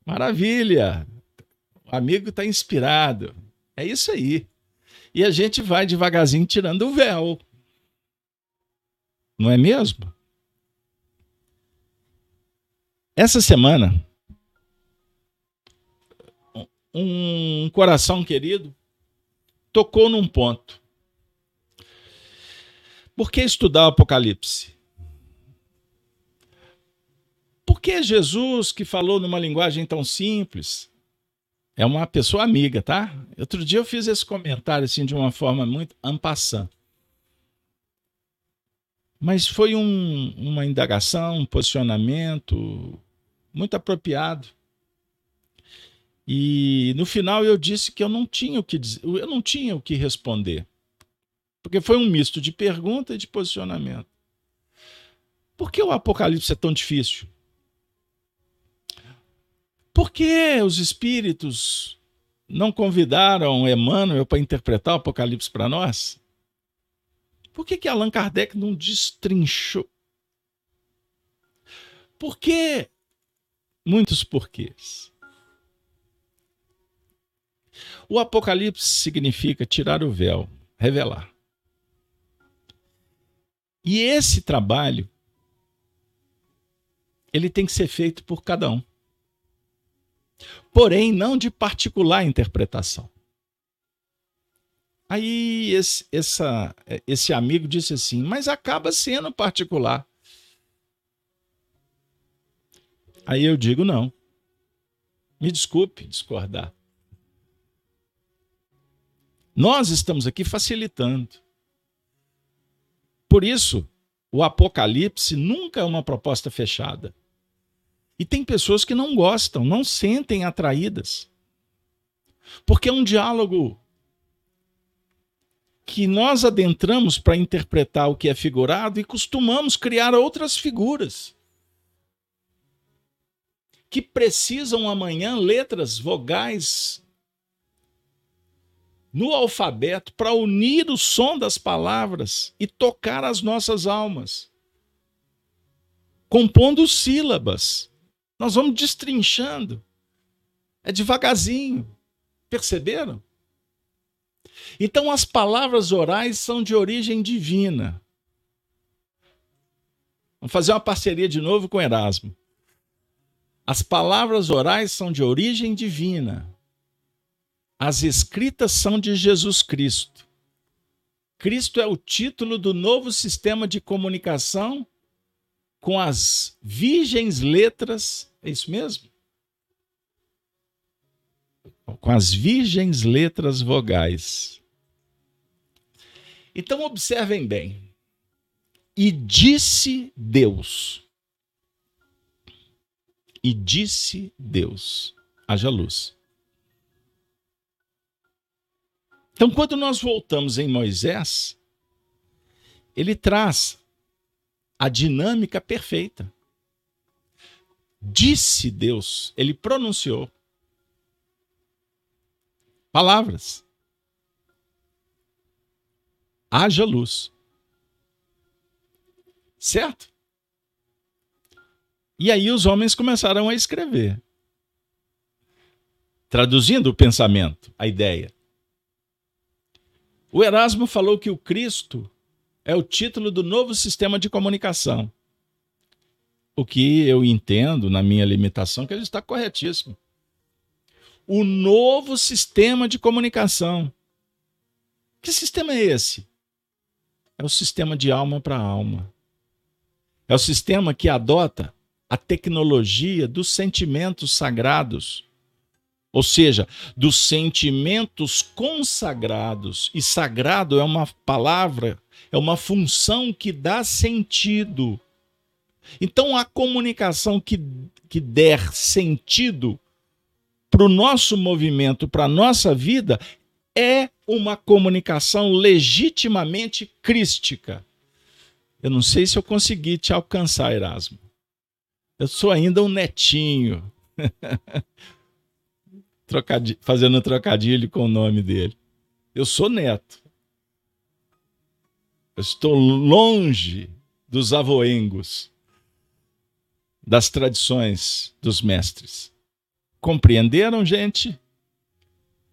maravilha! O amigo está inspirado. É isso aí. E a gente vai devagarzinho tirando o véu. Não é mesmo? Essa semana, um coração querido tocou num ponto por que estudar o Apocalipse? Por que Jesus, que falou numa linguagem tão simples, é uma pessoa amiga, tá? Outro dia eu fiz esse comentário assim de uma forma muito ampassant. Mas foi um, uma indagação, um posicionamento muito apropriado. E no final eu disse que eu não tinha o que dizer, eu não tinha o que responder. Porque foi um misto de pergunta e de posicionamento. Por que o Apocalipse é tão difícil? Por que os espíritos não convidaram Emmanuel para interpretar o Apocalipse para nós? Por que, que Allan Kardec não destrinchou? Por que? Muitos porquês. O Apocalipse significa tirar o véu, revelar. E esse trabalho ele tem que ser feito por cada um. Porém, não de particular interpretação. Aí esse, essa, esse amigo disse assim, mas acaba sendo particular. Aí eu digo não. Me desculpe discordar. Nós estamos aqui facilitando. Por isso, o Apocalipse nunca é uma proposta fechada. E tem pessoas que não gostam, não sentem atraídas. Porque é um diálogo que nós adentramos para interpretar o que é figurado e costumamos criar outras figuras que precisam amanhã letras, vogais no alfabeto para unir o som das palavras e tocar as nossas almas, compondo sílabas. Nós vamos destrinchando. É devagarzinho. Perceberam? Então, as palavras orais são de origem divina. Vamos fazer uma parceria de novo com Erasmo. As palavras orais são de origem divina. As Escritas são de Jesus Cristo. Cristo é o título do novo sistema de comunicação com as virgens letras. É isso mesmo? Com as virgens letras vogais. Então, observem bem. E disse Deus. E disse Deus: haja luz. Então, quando nós voltamos em Moisés, ele traz a dinâmica perfeita. Disse Deus, ele pronunciou palavras. Haja luz. Certo? E aí os homens começaram a escrever. Traduzindo o pensamento, a ideia. O Erasmo falou que o Cristo é o título do novo sistema de comunicação. O que eu entendo, na minha limitação, que ele está corretíssimo. O novo sistema de comunicação. Que sistema é esse? É o sistema de alma para alma. É o sistema que adota a tecnologia dos sentimentos sagrados. Ou seja, dos sentimentos consagrados. E sagrado é uma palavra, é uma função que dá sentido. Então, a comunicação que, que der sentido para o nosso movimento, para a nossa vida, é uma comunicação legitimamente crística. Eu não sei se eu consegui te alcançar, Erasmo. Eu sou ainda um netinho. Fazendo trocadilho com o nome dele. Eu sou neto. Eu estou longe dos avoengos, das tradições dos mestres. Compreenderam, gente?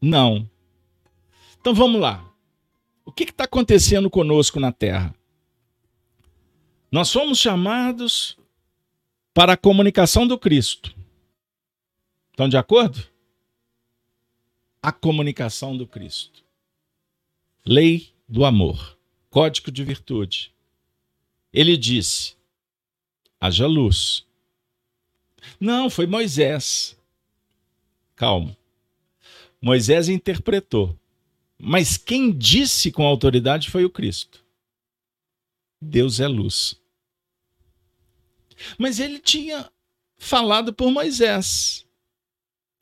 Não. Então vamos lá. O que está acontecendo conosco na Terra? Nós fomos chamados para a comunicação do Cristo. Estão de acordo? A comunicação do Cristo. Lei do amor, código de virtude. Ele disse: haja luz. Não, foi Moisés. Calma. Moisés interpretou. Mas quem disse com autoridade foi o Cristo. Deus é luz. Mas ele tinha falado por Moisés.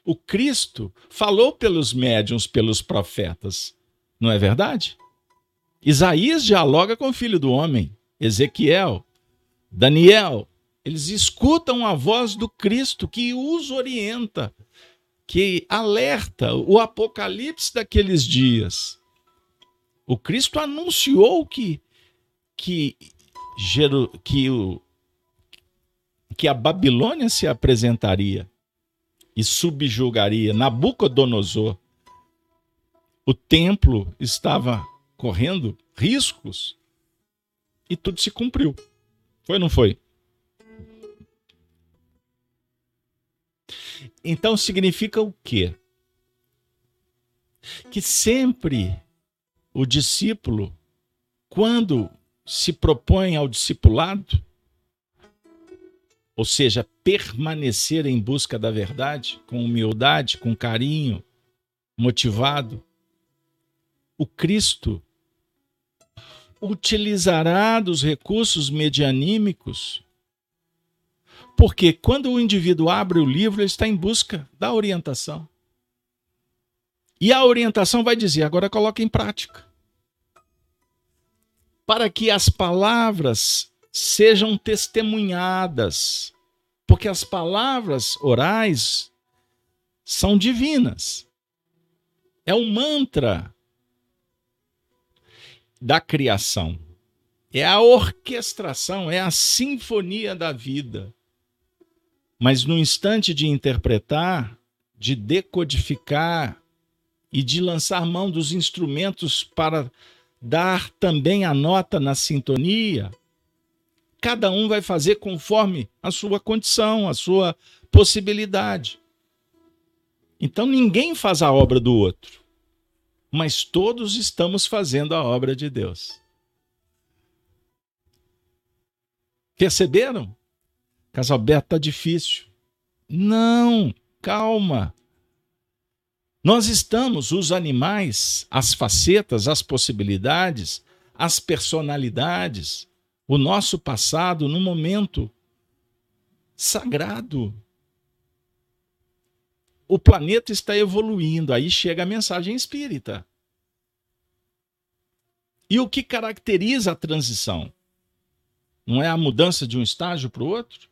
O Cristo falou pelos médiuns, pelos profetas. Não é verdade? Isaías dialoga com o filho do homem, Ezequiel, Daniel. Eles escutam a voz do Cristo que os orienta, que alerta o apocalipse daqueles dias. O Cristo anunciou que que, que o que a Babilônia se apresentaria e subjugaria Nabucodonosor. O templo estava correndo riscos e tudo se cumpriu. Foi ou não foi? Então significa o quê? Que sempre o discípulo, quando se propõe ao discipulado, ou seja, permanecer em busca da verdade, com humildade, com carinho, motivado, o Cristo utilizará dos recursos medianímicos, porque quando o indivíduo abre o livro, ele está em busca da orientação. E a orientação vai dizer: agora coloque em prática. Para que as palavras sejam testemunhadas, porque as palavras orais são divinas. É o mantra da criação. É a orquestração, é a sinfonia da vida. Mas no instante de interpretar, de decodificar e de lançar mão dos instrumentos para dar também a nota na sintonia, cada um vai fazer conforme a sua condição, a sua possibilidade. Então ninguém faz a obra do outro, mas todos estamos fazendo a obra de Deus. Perceberam? Casalberto está difícil. Não, calma. Nós estamos, os animais, as facetas, as possibilidades, as personalidades, o nosso passado num momento sagrado. O planeta está evoluindo, aí chega a mensagem espírita. E o que caracteriza a transição? Não é a mudança de um estágio para o outro?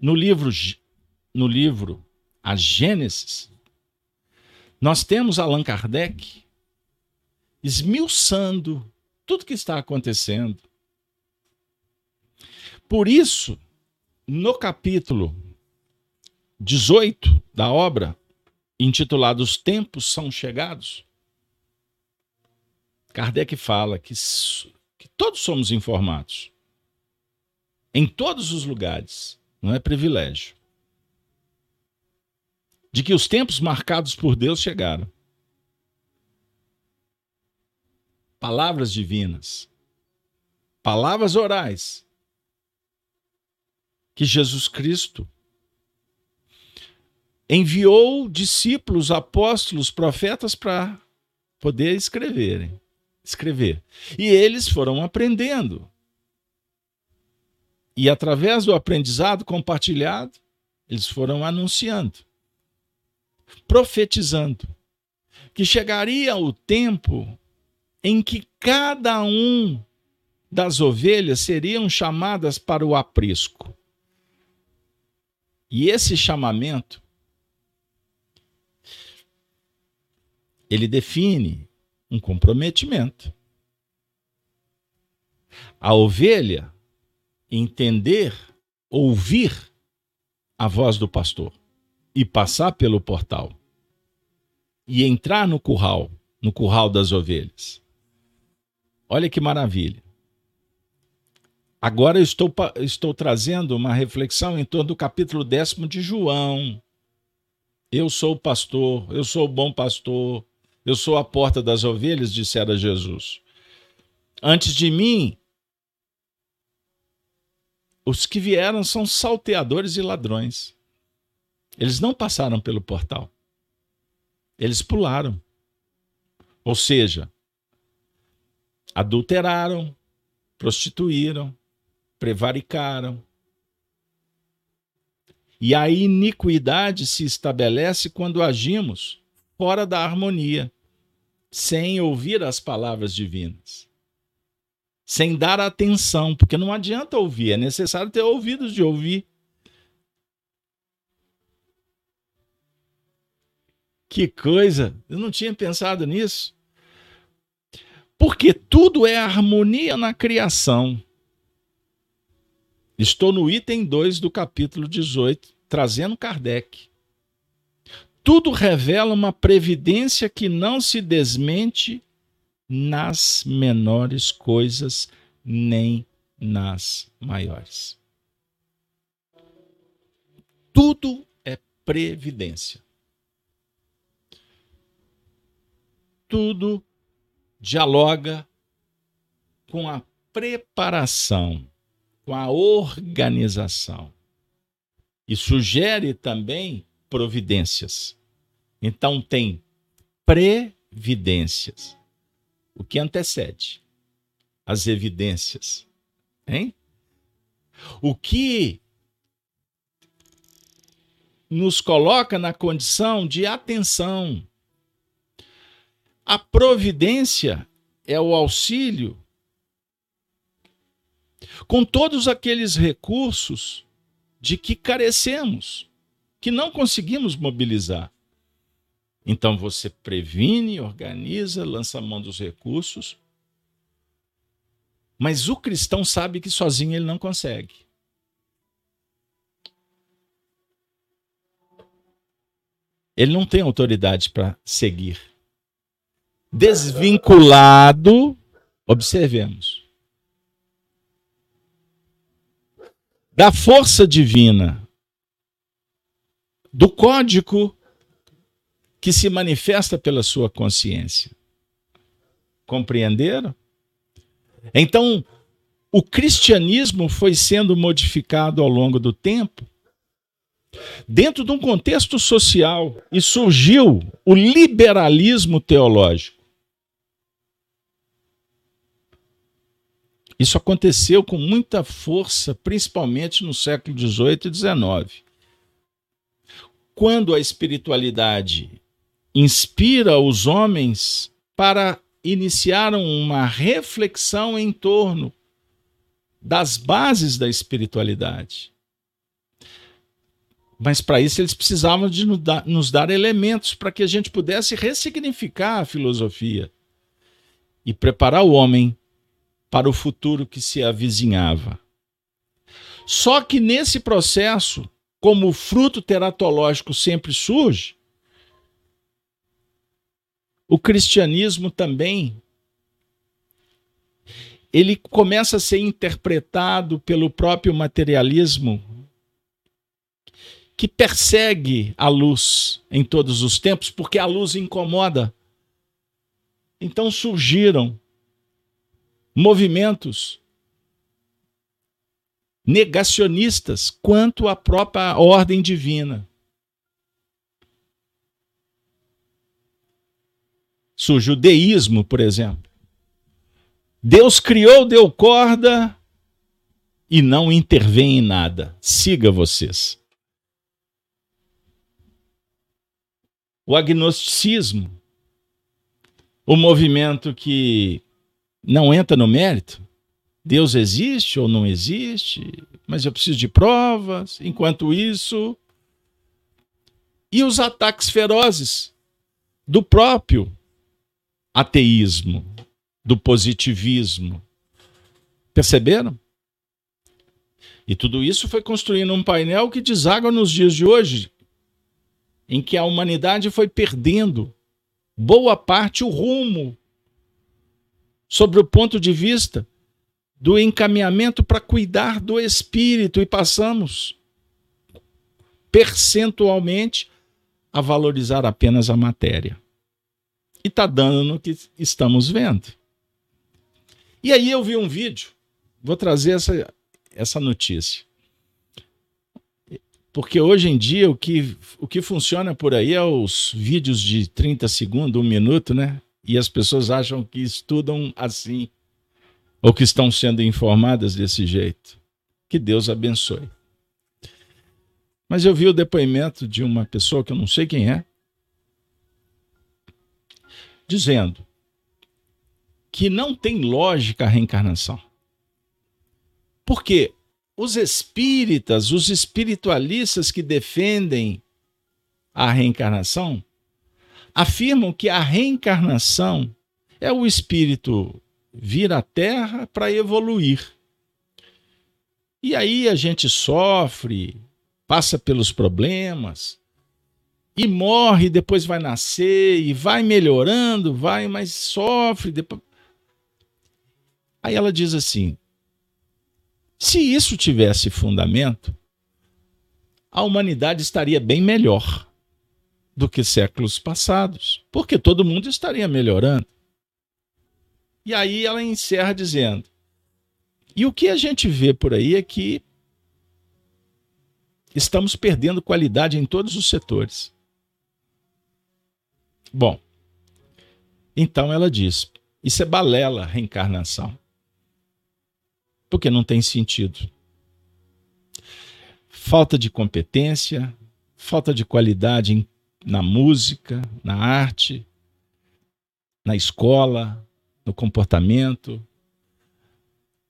No livro, no livro A Gênesis, nós temos Allan Kardec esmiuçando tudo que está acontecendo. Por isso, no capítulo 18 da obra, intitulado Os Tempos São Chegados, Kardec fala que, que todos somos informados. Em todos os lugares. Não é privilégio. De que os tempos marcados por Deus chegaram. Palavras divinas. Palavras orais. Que Jesus Cristo enviou discípulos, apóstolos, profetas para poder escreverem escrever. E eles foram aprendendo. E através do aprendizado compartilhado, eles foram anunciando, profetizando, que chegaria o tempo em que cada um das ovelhas seriam chamadas para o aprisco. E esse chamamento ele define um comprometimento. A ovelha entender, ouvir a voz do pastor e passar pelo portal e entrar no curral, no curral das ovelhas. Olha que maravilha. Agora eu estou, estou trazendo uma reflexão em torno do capítulo décimo de João. Eu sou o pastor, eu sou o bom pastor, eu sou a porta das ovelhas, dissera Jesus. Antes de mim, os que vieram são salteadores e ladrões. Eles não passaram pelo portal. Eles pularam. Ou seja, adulteraram, prostituíram, prevaricaram. E a iniquidade se estabelece quando agimos fora da harmonia sem ouvir as palavras divinas. Sem dar atenção, porque não adianta ouvir, é necessário ter ouvidos de ouvir. Que coisa! Eu não tinha pensado nisso. Porque tudo é harmonia na criação. Estou no item 2 do capítulo 18, trazendo Kardec tudo revela uma previdência que não se desmente nas menores coisas, nem nas maiores. Tudo é previdência. Tudo dialoga com a preparação, com a organização. E sugere também providências. Então tem previdências. O que antecede? As evidências. Hein? O que nos coloca na condição de atenção. A providência é o auxílio com todos aqueles recursos de que carecemos, que não conseguimos mobilizar. Então você previne, organiza, lança mão dos recursos. Mas o cristão sabe que sozinho ele não consegue. Ele não tem autoridade para seguir. Desvinculado, observemos. Da força divina, do código que se manifesta pela sua consciência. Compreenderam? Então, o cristianismo foi sendo modificado ao longo do tempo dentro de um contexto social e surgiu o liberalismo teológico. Isso aconteceu com muita força, principalmente no século XVIII e XIX. Quando a espiritualidade inspira os homens para iniciar uma reflexão em torno das bases da espiritualidade. Mas para isso eles precisavam de nos dar, nos dar elementos para que a gente pudesse ressignificar a filosofia e preparar o homem para o futuro que se avizinhava. Só que nesse processo, como o fruto teratológico sempre surge, o cristianismo também ele começa a ser interpretado pelo próprio materialismo que persegue a luz em todos os tempos, porque a luz incomoda. Então surgiram movimentos negacionistas quanto à própria ordem divina. Surge o deísmo, por exemplo. Deus criou, deu corda e não intervém em nada. Siga vocês. O agnosticismo, o movimento que não entra no mérito. Deus existe ou não existe, mas eu preciso de provas. Enquanto isso. E os ataques ferozes do próprio ateísmo, do positivismo. Perceberam? E tudo isso foi construindo um painel que deságua nos dias de hoje, em que a humanidade foi perdendo boa parte o rumo sobre o ponto de vista do encaminhamento para cuidar do espírito e passamos percentualmente a valorizar apenas a matéria. E está dando no que estamos vendo. E aí eu vi um vídeo, vou trazer essa, essa notícia. Porque hoje em dia o que, o que funciona por aí é os vídeos de 30 segundos, um minuto, né? E as pessoas acham que estudam assim, ou que estão sendo informadas desse jeito. Que Deus abençoe. Mas eu vi o depoimento de uma pessoa que eu não sei quem é, dizendo que não tem lógica a reencarnação. Porque os espíritas, os espiritualistas que defendem a reencarnação, afirmam que a reencarnação é o espírito vir à Terra para evoluir. E aí a gente sofre, passa pelos problemas e morre, depois vai nascer e vai melhorando, vai, mas sofre. Depois... Aí ela diz assim: se isso tivesse fundamento, a humanidade estaria bem melhor do que séculos passados, porque todo mundo estaria melhorando. E aí ela encerra dizendo: e o que a gente vê por aí é que estamos perdendo qualidade em todos os setores. Bom, então ela diz: isso é balela, reencarnação. Porque não tem sentido. Falta de competência, falta de qualidade em na música, na arte, na escola, no comportamento,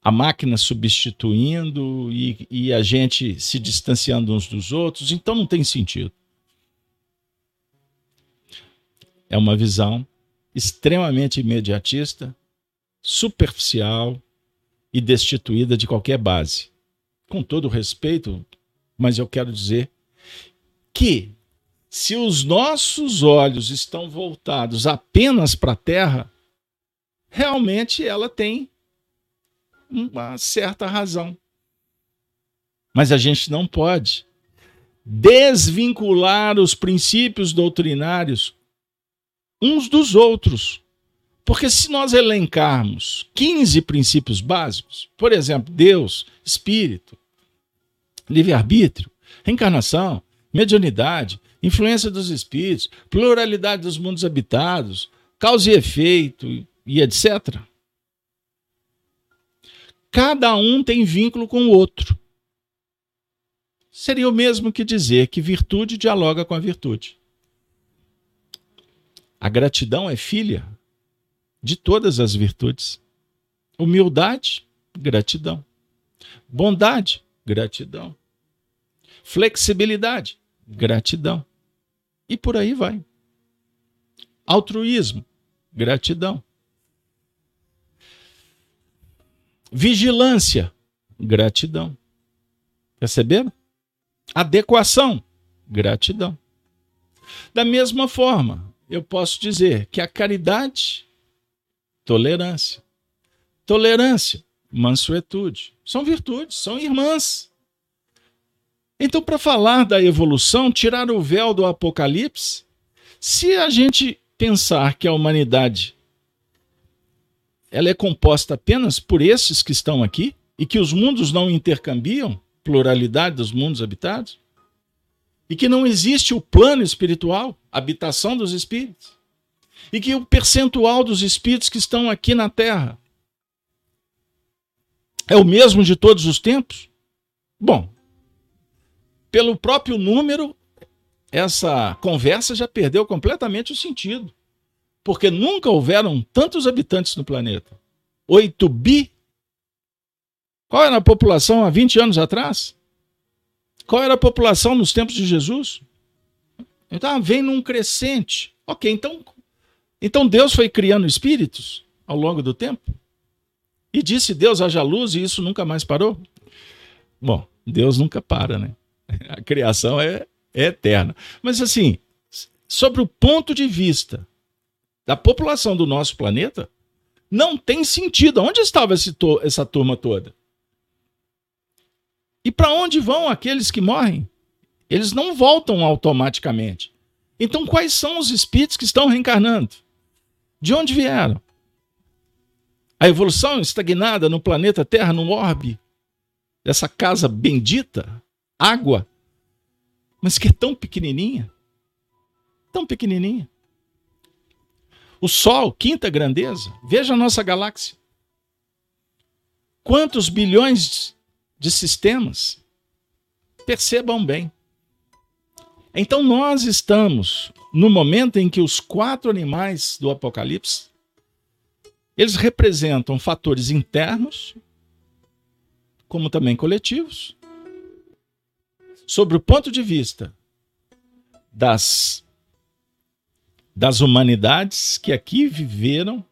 a máquina substituindo e, e, a gente se distanciando uns dos outros, então não tem sentido. É uma visão extremamente imediatista, superficial e destituída de qualquer base. Com todo respeito, mas eu quero dizer que se os nossos olhos estão voltados apenas para a terra, realmente ela tem uma certa razão. Mas a gente não pode desvincular os princípios doutrinários uns dos outros. Porque se nós elencarmos 15 princípios básicos, por exemplo, Deus, Espírito, livre-arbítrio, reencarnação, mediunidade, influência dos espíritos, pluralidade dos mundos habitados, causa e efeito e etc. Cada um tem vínculo com o outro. Seria o mesmo que dizer que virtude dialoga com a virtude. A gratidão é filha de todas as virtudes. Humildade, gratidão. Bondade, gratidão. Flexibilidade, gratidão. E por aí vai. Altruísmo, gratidão. Vigilância, gratidão. Perceberam? Adequação, gratidão. Da mesma forma, eu posso dizer que a caridade, tolerância. Tolerância, mansuetude. São virtudes, são irmãs. Então, para falar da evolução, tirar o véu do Apocalipse, se a gente pensar que a humanidade ela é composta apenas por esses que estão aqui e que os mundos não intercambiam, pluralidade dos mundos habitados, e que não existe o plano espiritual, habitação dos espíritos, e que o percentual dos espíritos que estão aqui na Terra é o mesmo de todos os tempos? Bom, pelo próprio número, essa conversa já perdeu completamente o sentido. Porque nunca houveram tantos habitantes no planeta. 8 bi. Qual era a população há 20 anos atrás? Qual era a população nos tempos de Jesus? Então vem num crescente. Ok, então, então Deus foi criando espíritos ao longo do tempo? E disse Deus haja luz e isso nunca mais parou? Bom, Deus nunca para, né? A criação é, é eterna. Mas assim, sobre o ponto de vista da população do nosso planeta, não tem sentido. Onde estava essa turma toda? E para onde vão aqueles que morrem? Eles não voltam automaticamente. Então, quais são os espíritos que estão reencarnando? De onde vieram? A evolução estagnada no planeta Terra, no orbe, dessa casa bendita, água, mas que é tão pequenininha, tão pequenininha. O Sol, quinta grandeza, veja a nossa galáxia. Quantos bilhões de sistemas? Percebam bem. Então nós estamos no momento em que os quatro animais do Apocalipse eles representam fatores internos, como também coletivos, sobre o ponto de vista das, das humanidades que aqui viveram,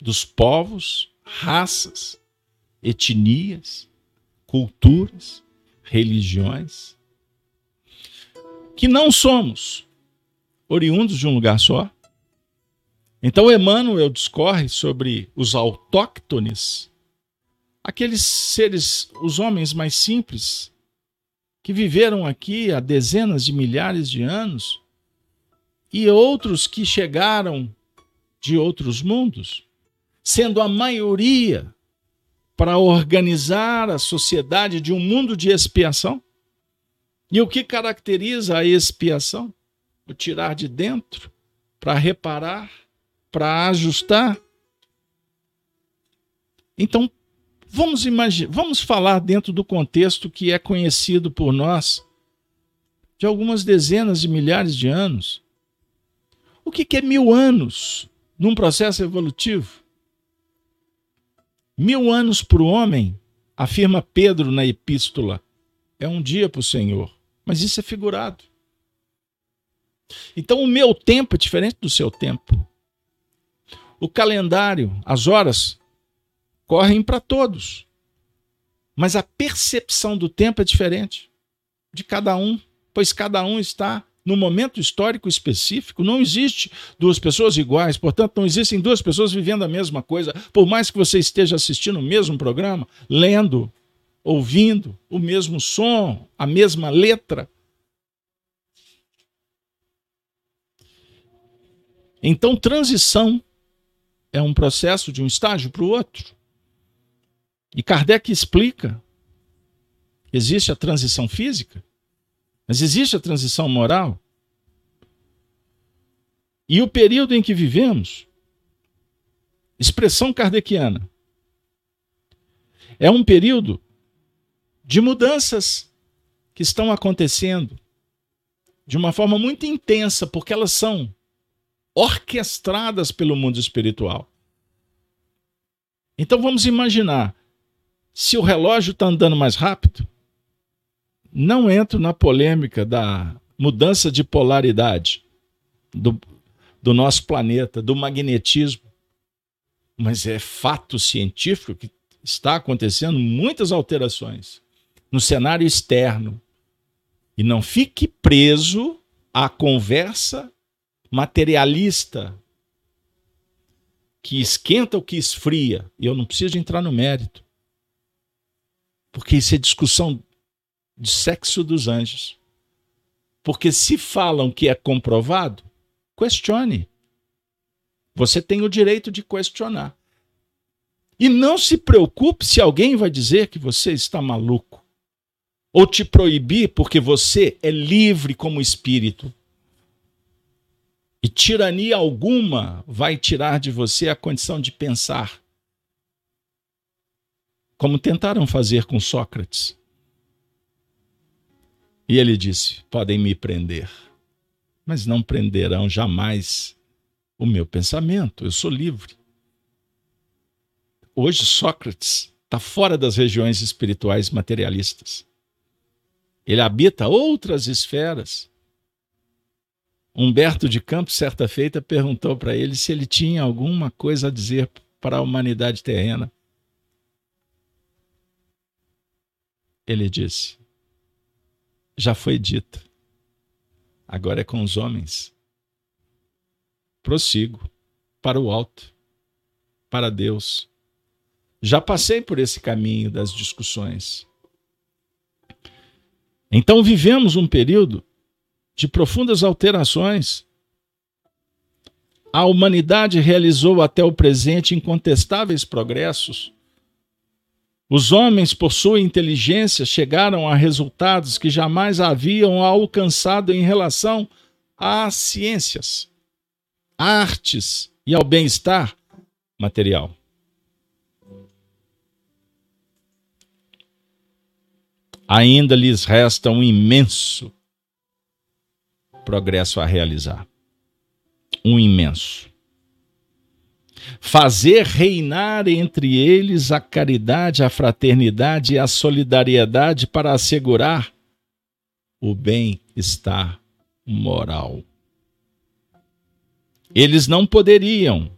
dos povos, raças, etnias, culturas, religiões, que não somos oriundos de um lugar só. Então, Emmanuel discorre sobre os autóctones, aqueles seres, os homens mais simples, que viveram aqui há dezenas de milhares de anos, e outros que chegaram de outros mundos, sendo a maioria para organizar a sociedade de um mundo de expiação. E o que caracteriza a expiação? O tirar de dentro para reparar, para ajustar. Então, Vamos imaginar, vamos falar dentro do contexto que é conhecido por nós de algumas dezenas de milhares de anos. O que, que é mil anos num processo evolutivo? Mil anos para o homem, afirma Pedro na epístola, é um dia para o Senhor. Mas isso é figurado. Então o meu tempo é diferente do seu tempo. O calendário, as horas, correm para todos. Mas a percepção do tempo é diferente de cada um, pois cada um está no momento histórico específico. Não existe duas pessoas iguais, portanto, não existem duas pessoas vivendo a mesma coisa. Por mais que você esteja assistindo o mesmo programa, lendo, ouvindo o mesmo som, a mesma letra. Então, transição é um processo de um estágio para o outro. E Kardec explica: existe a transição física, mas existe a transição moral. E o período em que vivemos, expressão kardeciana, é um período de mudanças que estão acontecendo de uma forma muito intensa, porque elas são orquestradas pelo mundo espiritual. Então vamos imaginar se o relógio está andando mais rápido, não entro na polêmica da mudança de polaridade do, do nosso planeta, do magnetismo. Mas é fato científico que está acontecendo muitas alterações no cenário externo. E não fique preso à conversa materialista que esquenta ou que esfria. E eu não preciso entrar no mérito. Porque isso é discussão de sexo dos anjos. Porque se falam que é comprovado, questione. Você tem o direito de questionar. E não se preocupe se alguém vai dizer que você está maluco ou te proibir porque você é livre como espírito. E tirania alguma vai tirar de você a condição de pensar. Como tentaram fazer com Sócrates. E ele disse: Podem me prender, mas não prenderão jamais o meu pensamento, eu sou livre. Hoje, Sócrates está fora das regiões espirituais materialistas. Ele habita outras esferas Humberto de Campos, certa feita, perguntou para ele se ele tinha alguma coisa a dizer para a humanidade terrena. Ele disse: Já foi dito, agora é com os homens. Prossigo para o alto, para Deus. Já passei por esse caminho das discussões. Então vivemos um período de profundas alterações. A humanidade realizou até o presente incontestáveis progressos. Os homens, por sua inteligência, chegaram a resultados que jamais haviam alcançado em relação às ciências, artes e ao bem-estar material. Ainda lhes resta um imenso progresso a realizar. Um imenso. Fazer reinar entre eles a caridade, a fraternidade e a solidariedade para assegurar o bem-estar moral. Eles não poderiam,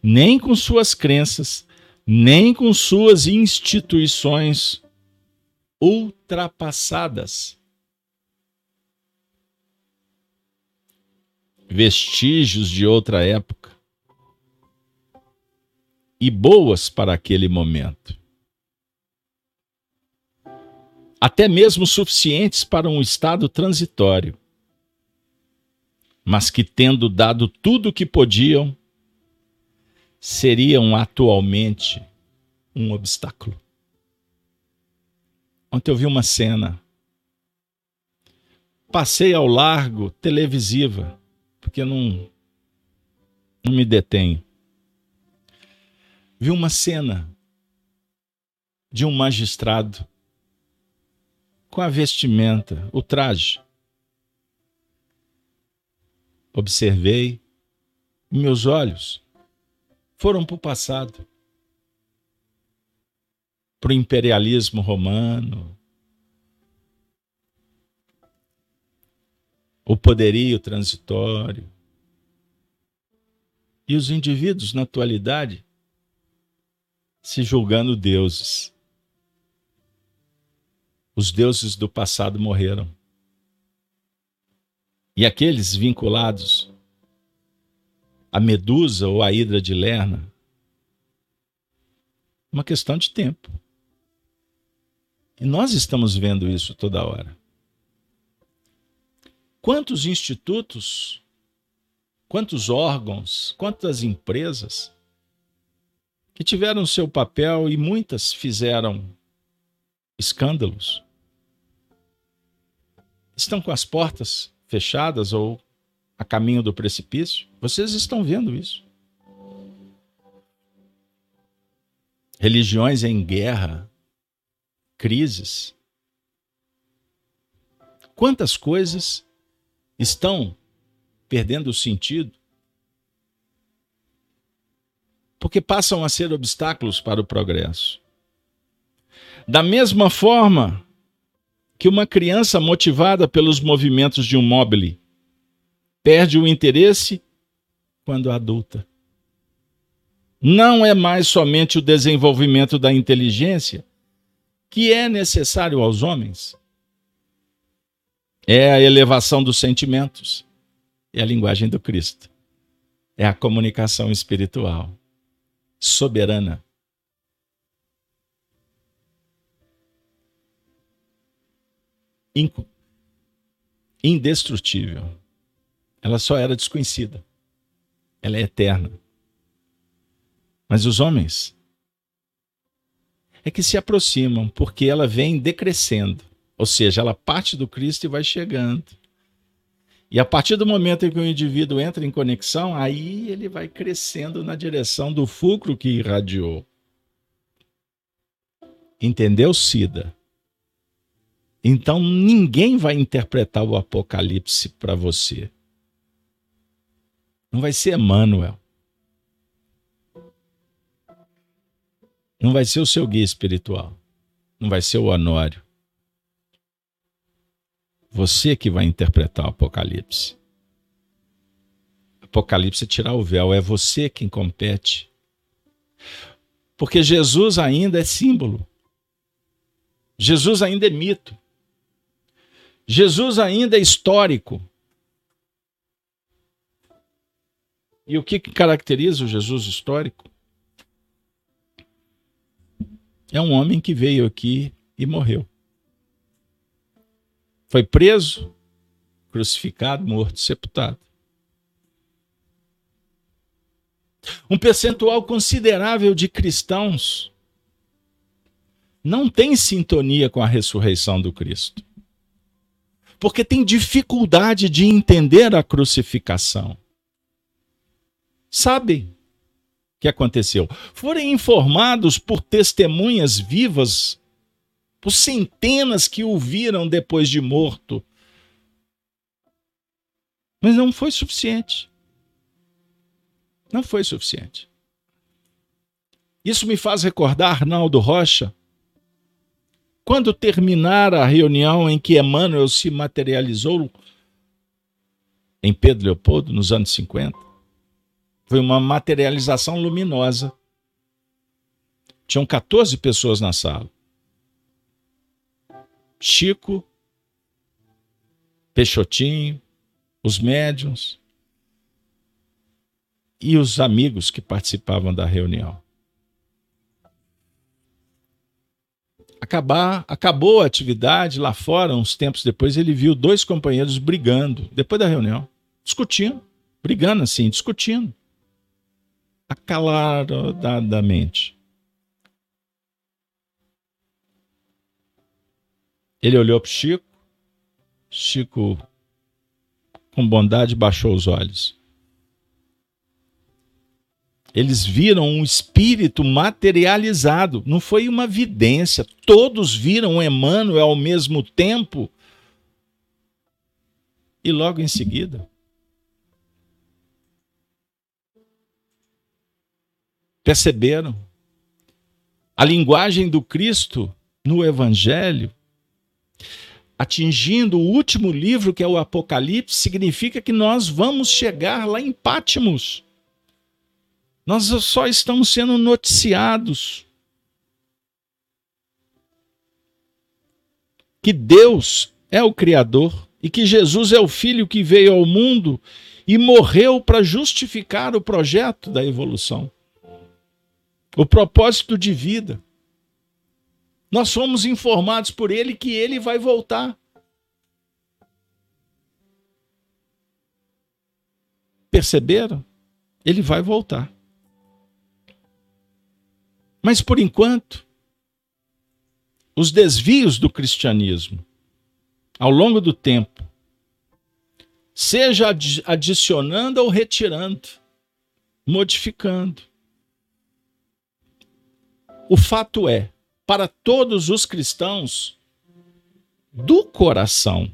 nem com suas crenças, nem com suas instituições ultrapassadas, vestígios de outra época e boas para aquele momento. Até mesmo suficientes para um estado transitório, mas que, tendo dado tudo o que podiam, seriam atualmente um obstáculo. Ontem eu vi uma cena. Passei ao largo televisiva porque não, não me detenho. Vi uma cena de um magistrado com a vestimenta, o traje. Observei, meus olhos foram para o passado, para o imperialismo romano, o poderio transitório. E os indivíduos, na atualidade, se julgando deuses. Os deuses do passado morreram. E aqueles vinculados à Medusa ou à Hidra de Lerna, uma questão de tempo. E nós estamos vendo isso toda hora. Quantos institutos, quantos órgãos, quantas empresas que tiveram seu papel e muitas fizeram escândalos. Estão com as portas fechadas ou a caminho do precipício? Vocês estão vendo isso. Religiões em guerra, crises. Quantas coisas estão perdendo o sentido porque passam a ser obstáculos para o progresso. Da mesma forma que uma criança motivada pelos movimentos de um mobile perde o interesse quando adulta. Não é mais somente o desenvolvimento da inteligência que é necessário aos homens. É a elevação dos sentimentos. É a linguagem do Cristo. É a comunicação espiritual soberana. Indestrutível. Ela só era desconhecida. Ela é eterna. Mas os homens é que se aproximam, porque ela vem decrescendo. Ou seja, ela parte do Cristo e vai chegando. E a partir do momento em que o indivíduo entra em conexão, aí ele vai crescendo na direção do fulcro que irradiou. Entendeu, Cida? Então ninguém vai interpretar o Apocalipse para você. Não vai ser Emmanuel. Não vai ser o seu guia espiritual. Não vai ser o Honório. Você que vai interpretar o Apocalipse. Apocalipse é tirar o véu, é você quem compete. Porque Jesus ainda é símbolo. Jesus ainda é mito. Jesus ainda é histórico. E o que caracteriza o Jesus histórico? É um homem que veio aqui e morreu. Foi preso, crucificado, morto, sepultado. Um percentual considerável de cristãos não tem sintonia com a ressurreição do Cristo. Porque tem dificuldade de entender a crucificação. Sabem que aconteceu. Foram informados por testemunhas vivas por centenas que o viram depois de morto. Mas não foi suficiente. Não foi suficiente. Isso me faz recordar Arnaldo Rocha, quando terminar a reunião em que Emmanuel se materializou em Pedro Leopoldo, nos anos 50, foi uma materialização luminosa. Tinham 14 pessoas na sala. Chico, Peixotinho, os médiums e os amigos que participavam da reunião. Acabar, acabou a atividade lá fora, uns tempos depois, ele viu dois companheiros brigando, depois da reunião, discutindo, brigando assim, discutindo, acalaradamente. Ele olhou para Chico, Chico, com bondade, baixou os olhos. Eles viram um espírito materializado, não foi uma vidência. Todos viram Emmanuel ao mesmo tempo. E logo em seguida, perceberam a linguagem do Cristo no Evangelho atingindo o último livro, que é o Apocalipse, significa que nós vamos chegar lá em Pátimos. Nós só estamos sendo noticiados. Que Deus é o Criador e que Jesus é o Filho que veio ao mundo e morreu para justificar o projeto da evolução, o propósito de vida. Nós fomos informados por ele que ele vai voltar. Perceberam? Ele vai voltar. Mas por enquanto, os desvios do cristianismo ao longo do tempo, seja adicionando ou retirando, modificando. O fato é para todos os cristãos do coração.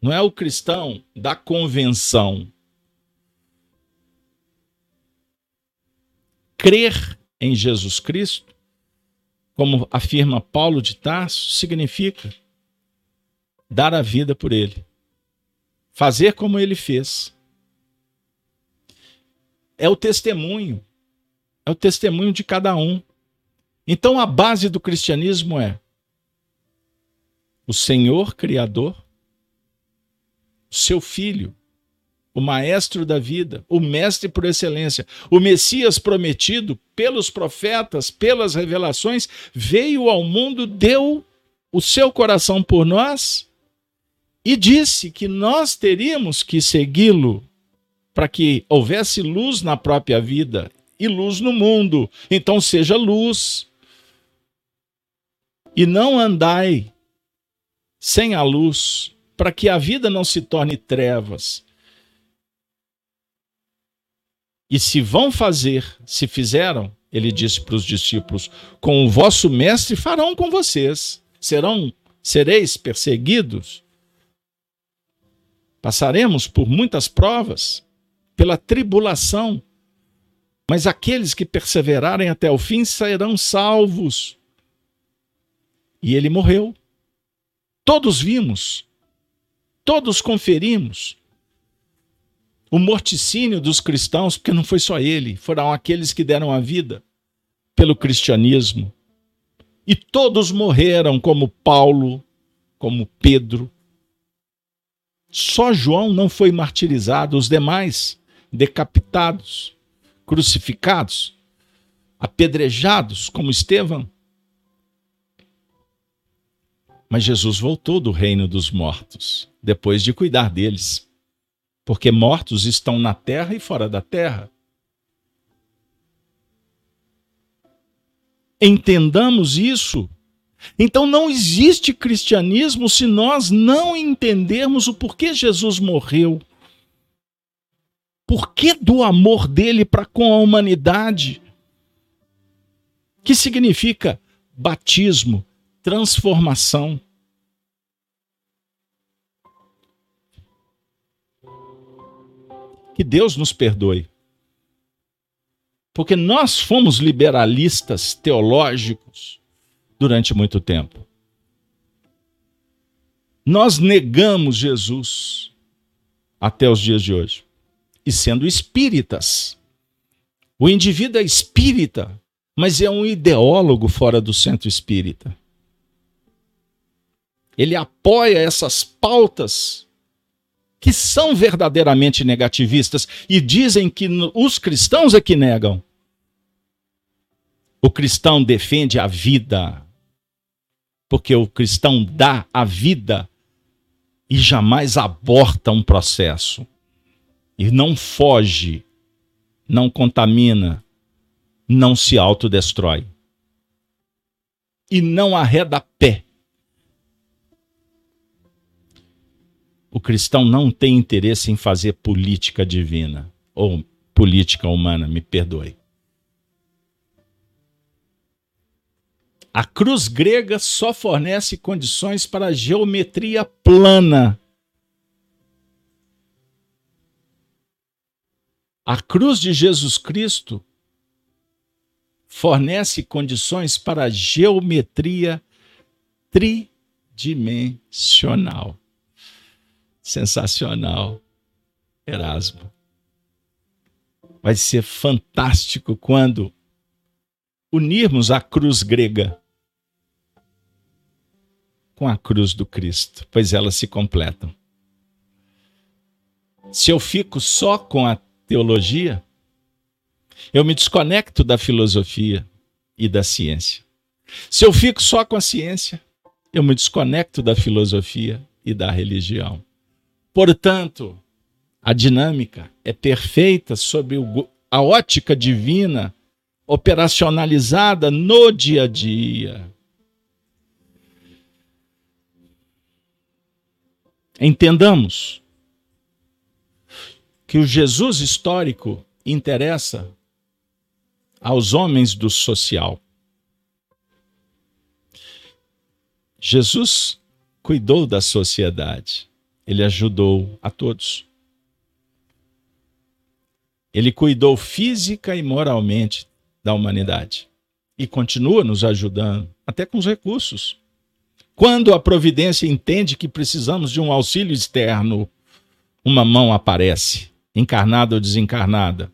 Não é o cristão da convenção. Crer em Jesus Cristo, como afirma Paulo de Tarso, significa dar a vida por ele, fazer como ele fez. É o testemunho é o testemunho de cada um. Então a base do cristianismo é o Senhor Criador, seu Filho, o Maestro da vida, o Mestre por excelência, o Messias prometido pelos profetas, pelas revelações, veio ao mundo, deu o seu coração por nós e disse que nós teríamos que segui-lo para que houvesse luz na própria vida e luz no mundo. Então seja luz. E não andai sem a luz, para que a vida não se torne trevas. E se vão fazer, se fizeram, ele disse para os discípulos, com o vosso mestre farão com vocês. Serão, sereis perseguidos. Passaremos por muitas provas, pela tribulação, mas aqueles que perseverarem até o fim serão salvos. E ele morreu. Todos vimos, todos conferimos o morticínio dos cristãos, porque não foi só ele, foram aqueles que deram a vida pelo cristianismo. E todos morreram, como Paulo, como Pedro. Só João não foi martirizado, os demais decapitados, crucificados, apedrejados, como Estevão. Mas Jesus voltou do reino dos mortos, depois de cuidar deles, porque mortos estão na terra e fora da terra. Entendamos isso. Então não existe cristianismo se nós não entendermos o porquê Jesus morreu. Porquê do amor dele para com a humanidade? Que significa batismo, transformação. Que Deus nos perdoe. Porque nós fomos liberalistas teológicos durante muito tempo. Nós negamos Jesus até os dias de hoje. E sendo espíritas. O indivíduo é espírita mas é um ideólogo fora do centro espírita. Ele apoia essas pautas que são verdadeiramente negativistas e dizem que os cristãos é que negam. O cristão defende a vida, porque o cristão dá a vida e jamais aborta um processo. E não foge, não contamina, não se autodestrói. E não arreda pé. O cristão não tem interesse em fazer política divina, ou política humana, me perdoe. A cruz grega só fornece condições para a geometria plana. A cruz de Jesus Cristo fornece condições para a geometria tridimensional. Sensacional, Erasmo. Vai ser fantástico quando unirmos a cruz grega com a cruz do Cristo, pois elas se completam. Se eu fico só com a teologia, eu me desconecto da filosofia e da ciência. Se eu fico só com a ciência, eu me desconecto da filosofia e da religião. Portanto, a dinâmica é perfeita sob a ótica divina operacionalizada no dia a dia. Entendamos que o Jesus histórico interessa aos homens do social. Jesus cuidou da sociedade, ele ajudou a todos. Ele cuidou física e moralmente da humanidade e continua nos ajudando, até com os recursos. Quando a providência entende que precisamos de um auxílio externo, uma mão aparece, encarnada ou desencarnada.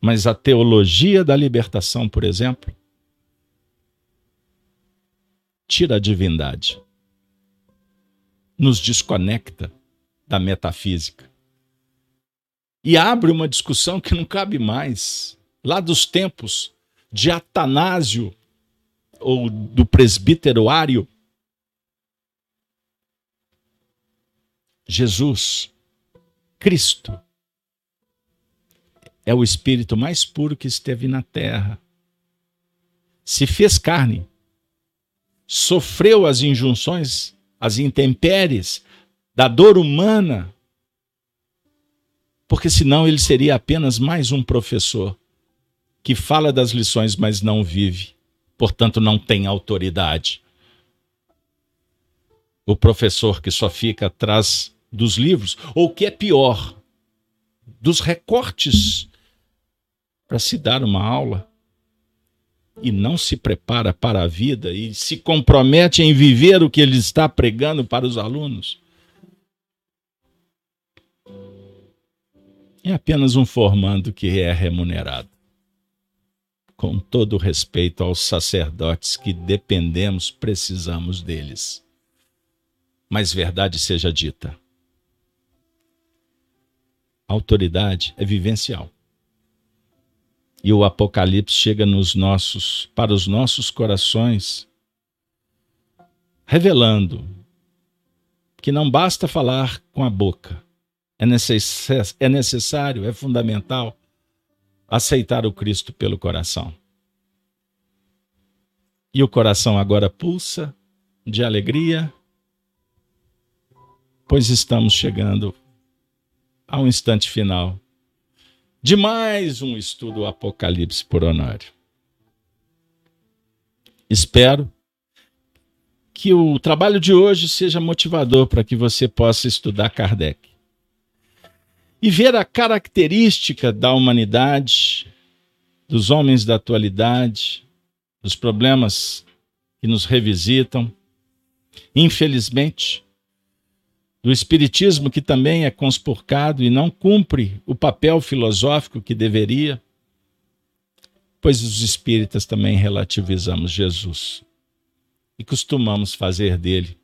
Mas a teologia da libertação, por exemplo, tira a divindade, nos desconecta da metafísica e abre uma discussão que não cabe mais, lá dos tempos de Atanásio ou do presbítero Ário. Jesus, Cristo, é o espírito mais puro que esteve na terra. Se fez carne, sofreu as injunções, as intempéries da dor humana, porque senão ele seria apenas mais um professor que fala das lições, mas não vive, portanto não tem autoridade. O professor que só fica atrás dos livros, ou que é pior, dos recortes para se dar uma aula e não se prepara para a vida e se compromete em viver o que ele está pregando para os alunos. É apenas um formando que é remunerado. Com todo respeito aos sacerdotes que dependemos, precisamos deles. Mas verdade seja dita. autoridade é vivencial. E o Apocalipse chega nos nossos, para os nossos corações, revelando que não basta falar com a boca, é, necess, é necessário, é fundamental aceitar o Cristo pelo coração. E o coração agora pulsa de alegria, pois estamos chegando ao instante final de mais um estudo Apocalipse por Honório. Espero que o trabalho de hoje seja motivador para que você possa estudar Kardec e ver a característica da humanidade, dos homens da atualidade, dos problemas que nos revisitam. Infelizmente, do Espiritismo, que também é conspurcado e não cumpre o papel filosófico que deveria, pois os espíritas também relativizamos Jesus e costumamos fazer dele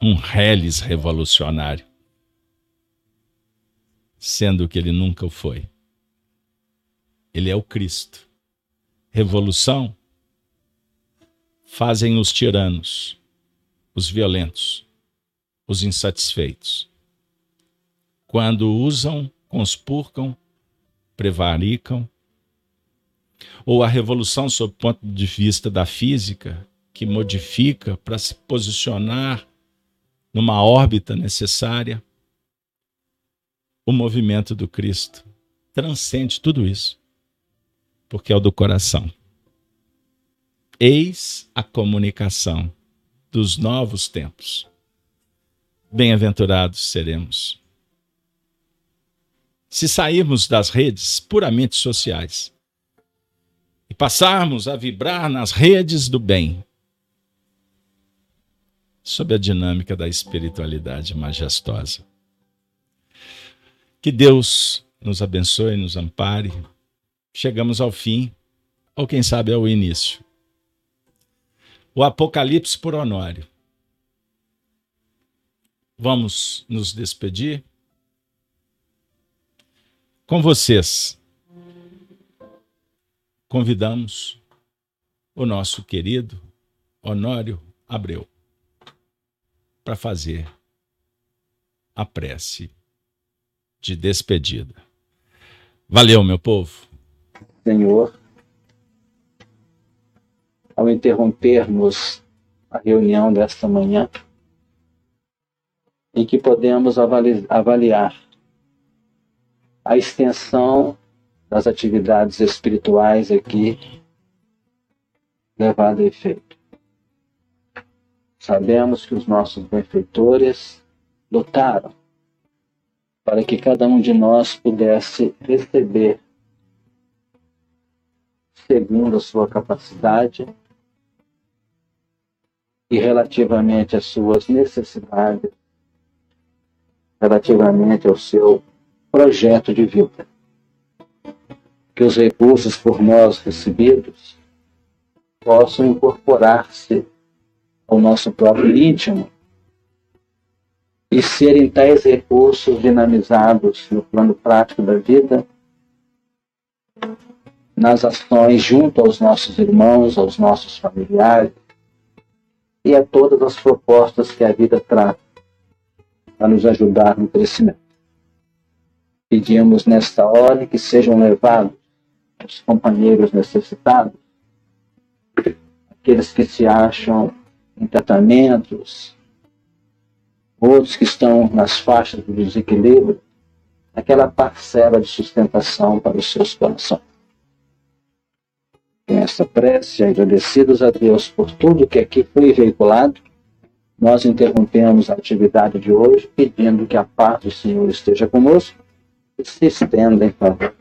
um reles revolucionário, sendo que ele nunca o foi. Ele é o Cristo. Revolução fazem os tiranos, os violentos os insatisfeitos. Quando usam, conspurcam, prevaricam, ou a revolução sob o ponto de vista da física, que modifica para se posicionar numa órbita necessária, o movimento do Cristo transcende tudo isso, porque é o do coração. Eis a comunicação dos novos tempos bem-aventurados seremos. Se sairmos das redes puramente sociais e passarmos a vibrar nas redes do bem, sob a dinâmica da espiritualidade majestosa. Que Deus nos abençoe, nos ampare. Chegamos ao fim, ou quem sabe ao início. O Apocalipse por Honório. Vamos nos despedir. Com vocês, convidamos o nosso querido Honório Abreu para fazer a prece de despedida. Valeu, meu povo. Senhor, ao interrompermos a reunião desta manhã, em que podemos avaliar a extensão das atividades espirituais aqui levada a efeito. Sabemos que os nossos benfeitores lutaram para que cada um de nós pudesse receber segundo a sua capacidade e relativamente às suas necessidades relativamente ao seu projeto de vida. que os recursos por nós recebidos possam incorporar-se ao nosso próprio íntimo e serem tais recursos dinamizados no plano prático da vida, nas ações junto aos nossos irmãos, aos nossos familiares e a todas as propostas que a vida traz para nos ajudar no crescimento. Pedimos nesta hora que sejam levados os companheiros necessitados, aqueles que se acham em tratamentos, outros que estão nas faixas do desequilíbrio, aquela parcela de sustentação para os seus corações. Com esta prece, agradecidos a Deus por tudo que aqui foi veiculado, nós interrompemos a atividade de hoje pedindo que a paz do Senhor esteja conosco e se estenda em favor.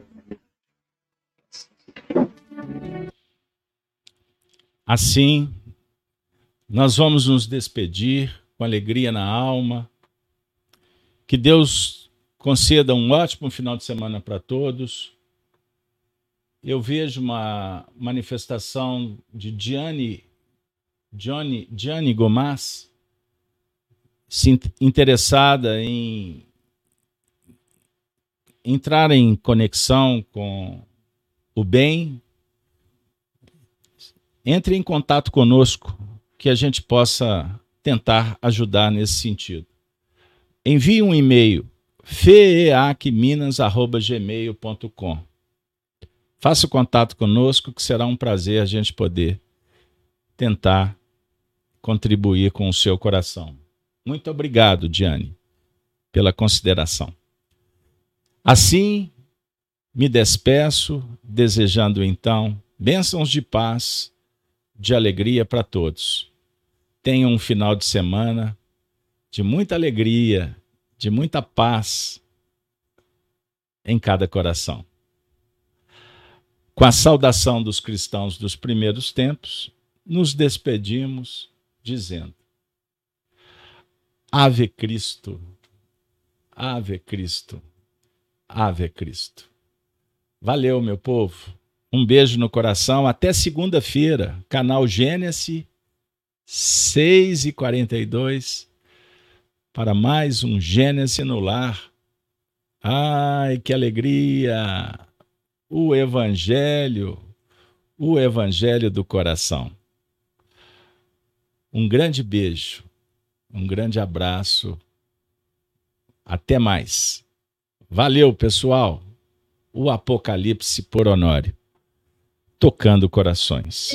Assim, nós vamos nos despedir com alegria na alma. Que Deus conceda um ótimo final de semana para todos. Eu vejo uma manifestação de Gianni, Johnny, Gianni Gomas se interessada em entrar em conexão com o bem. Entre em contato conosco, que a gente possa tentar ajudar nesse sentido. Envie um e-mail feacminas.gmail.com Faça contato conosco, que será um prazer a gente poder tentar contribuir com o seu coração. Muito obrigado, Diane, pela consideração. Assim, me despeço, desejando então bênçãos de paz, de alegria para todos tenham um final de semana de muita alegria, de muita paz em cada coração. Com a saudação dos cristãos dos primeiros tempos, nos despedimos dizendo: Ave Cristo, Ave Cristo, Ave Cristo. Valeu, meu povo. Um beijo no coração. Até segunda-feira, canal Gênesis 6 e 42 para mais um Gênesis no lar. Ai, que alegria! O Evangelho, o Evangelho do coração. Um grande beijo, um grande abraço. Até mais. Valeu, pessoal. O Apocalipse por Honório. Tocando corações.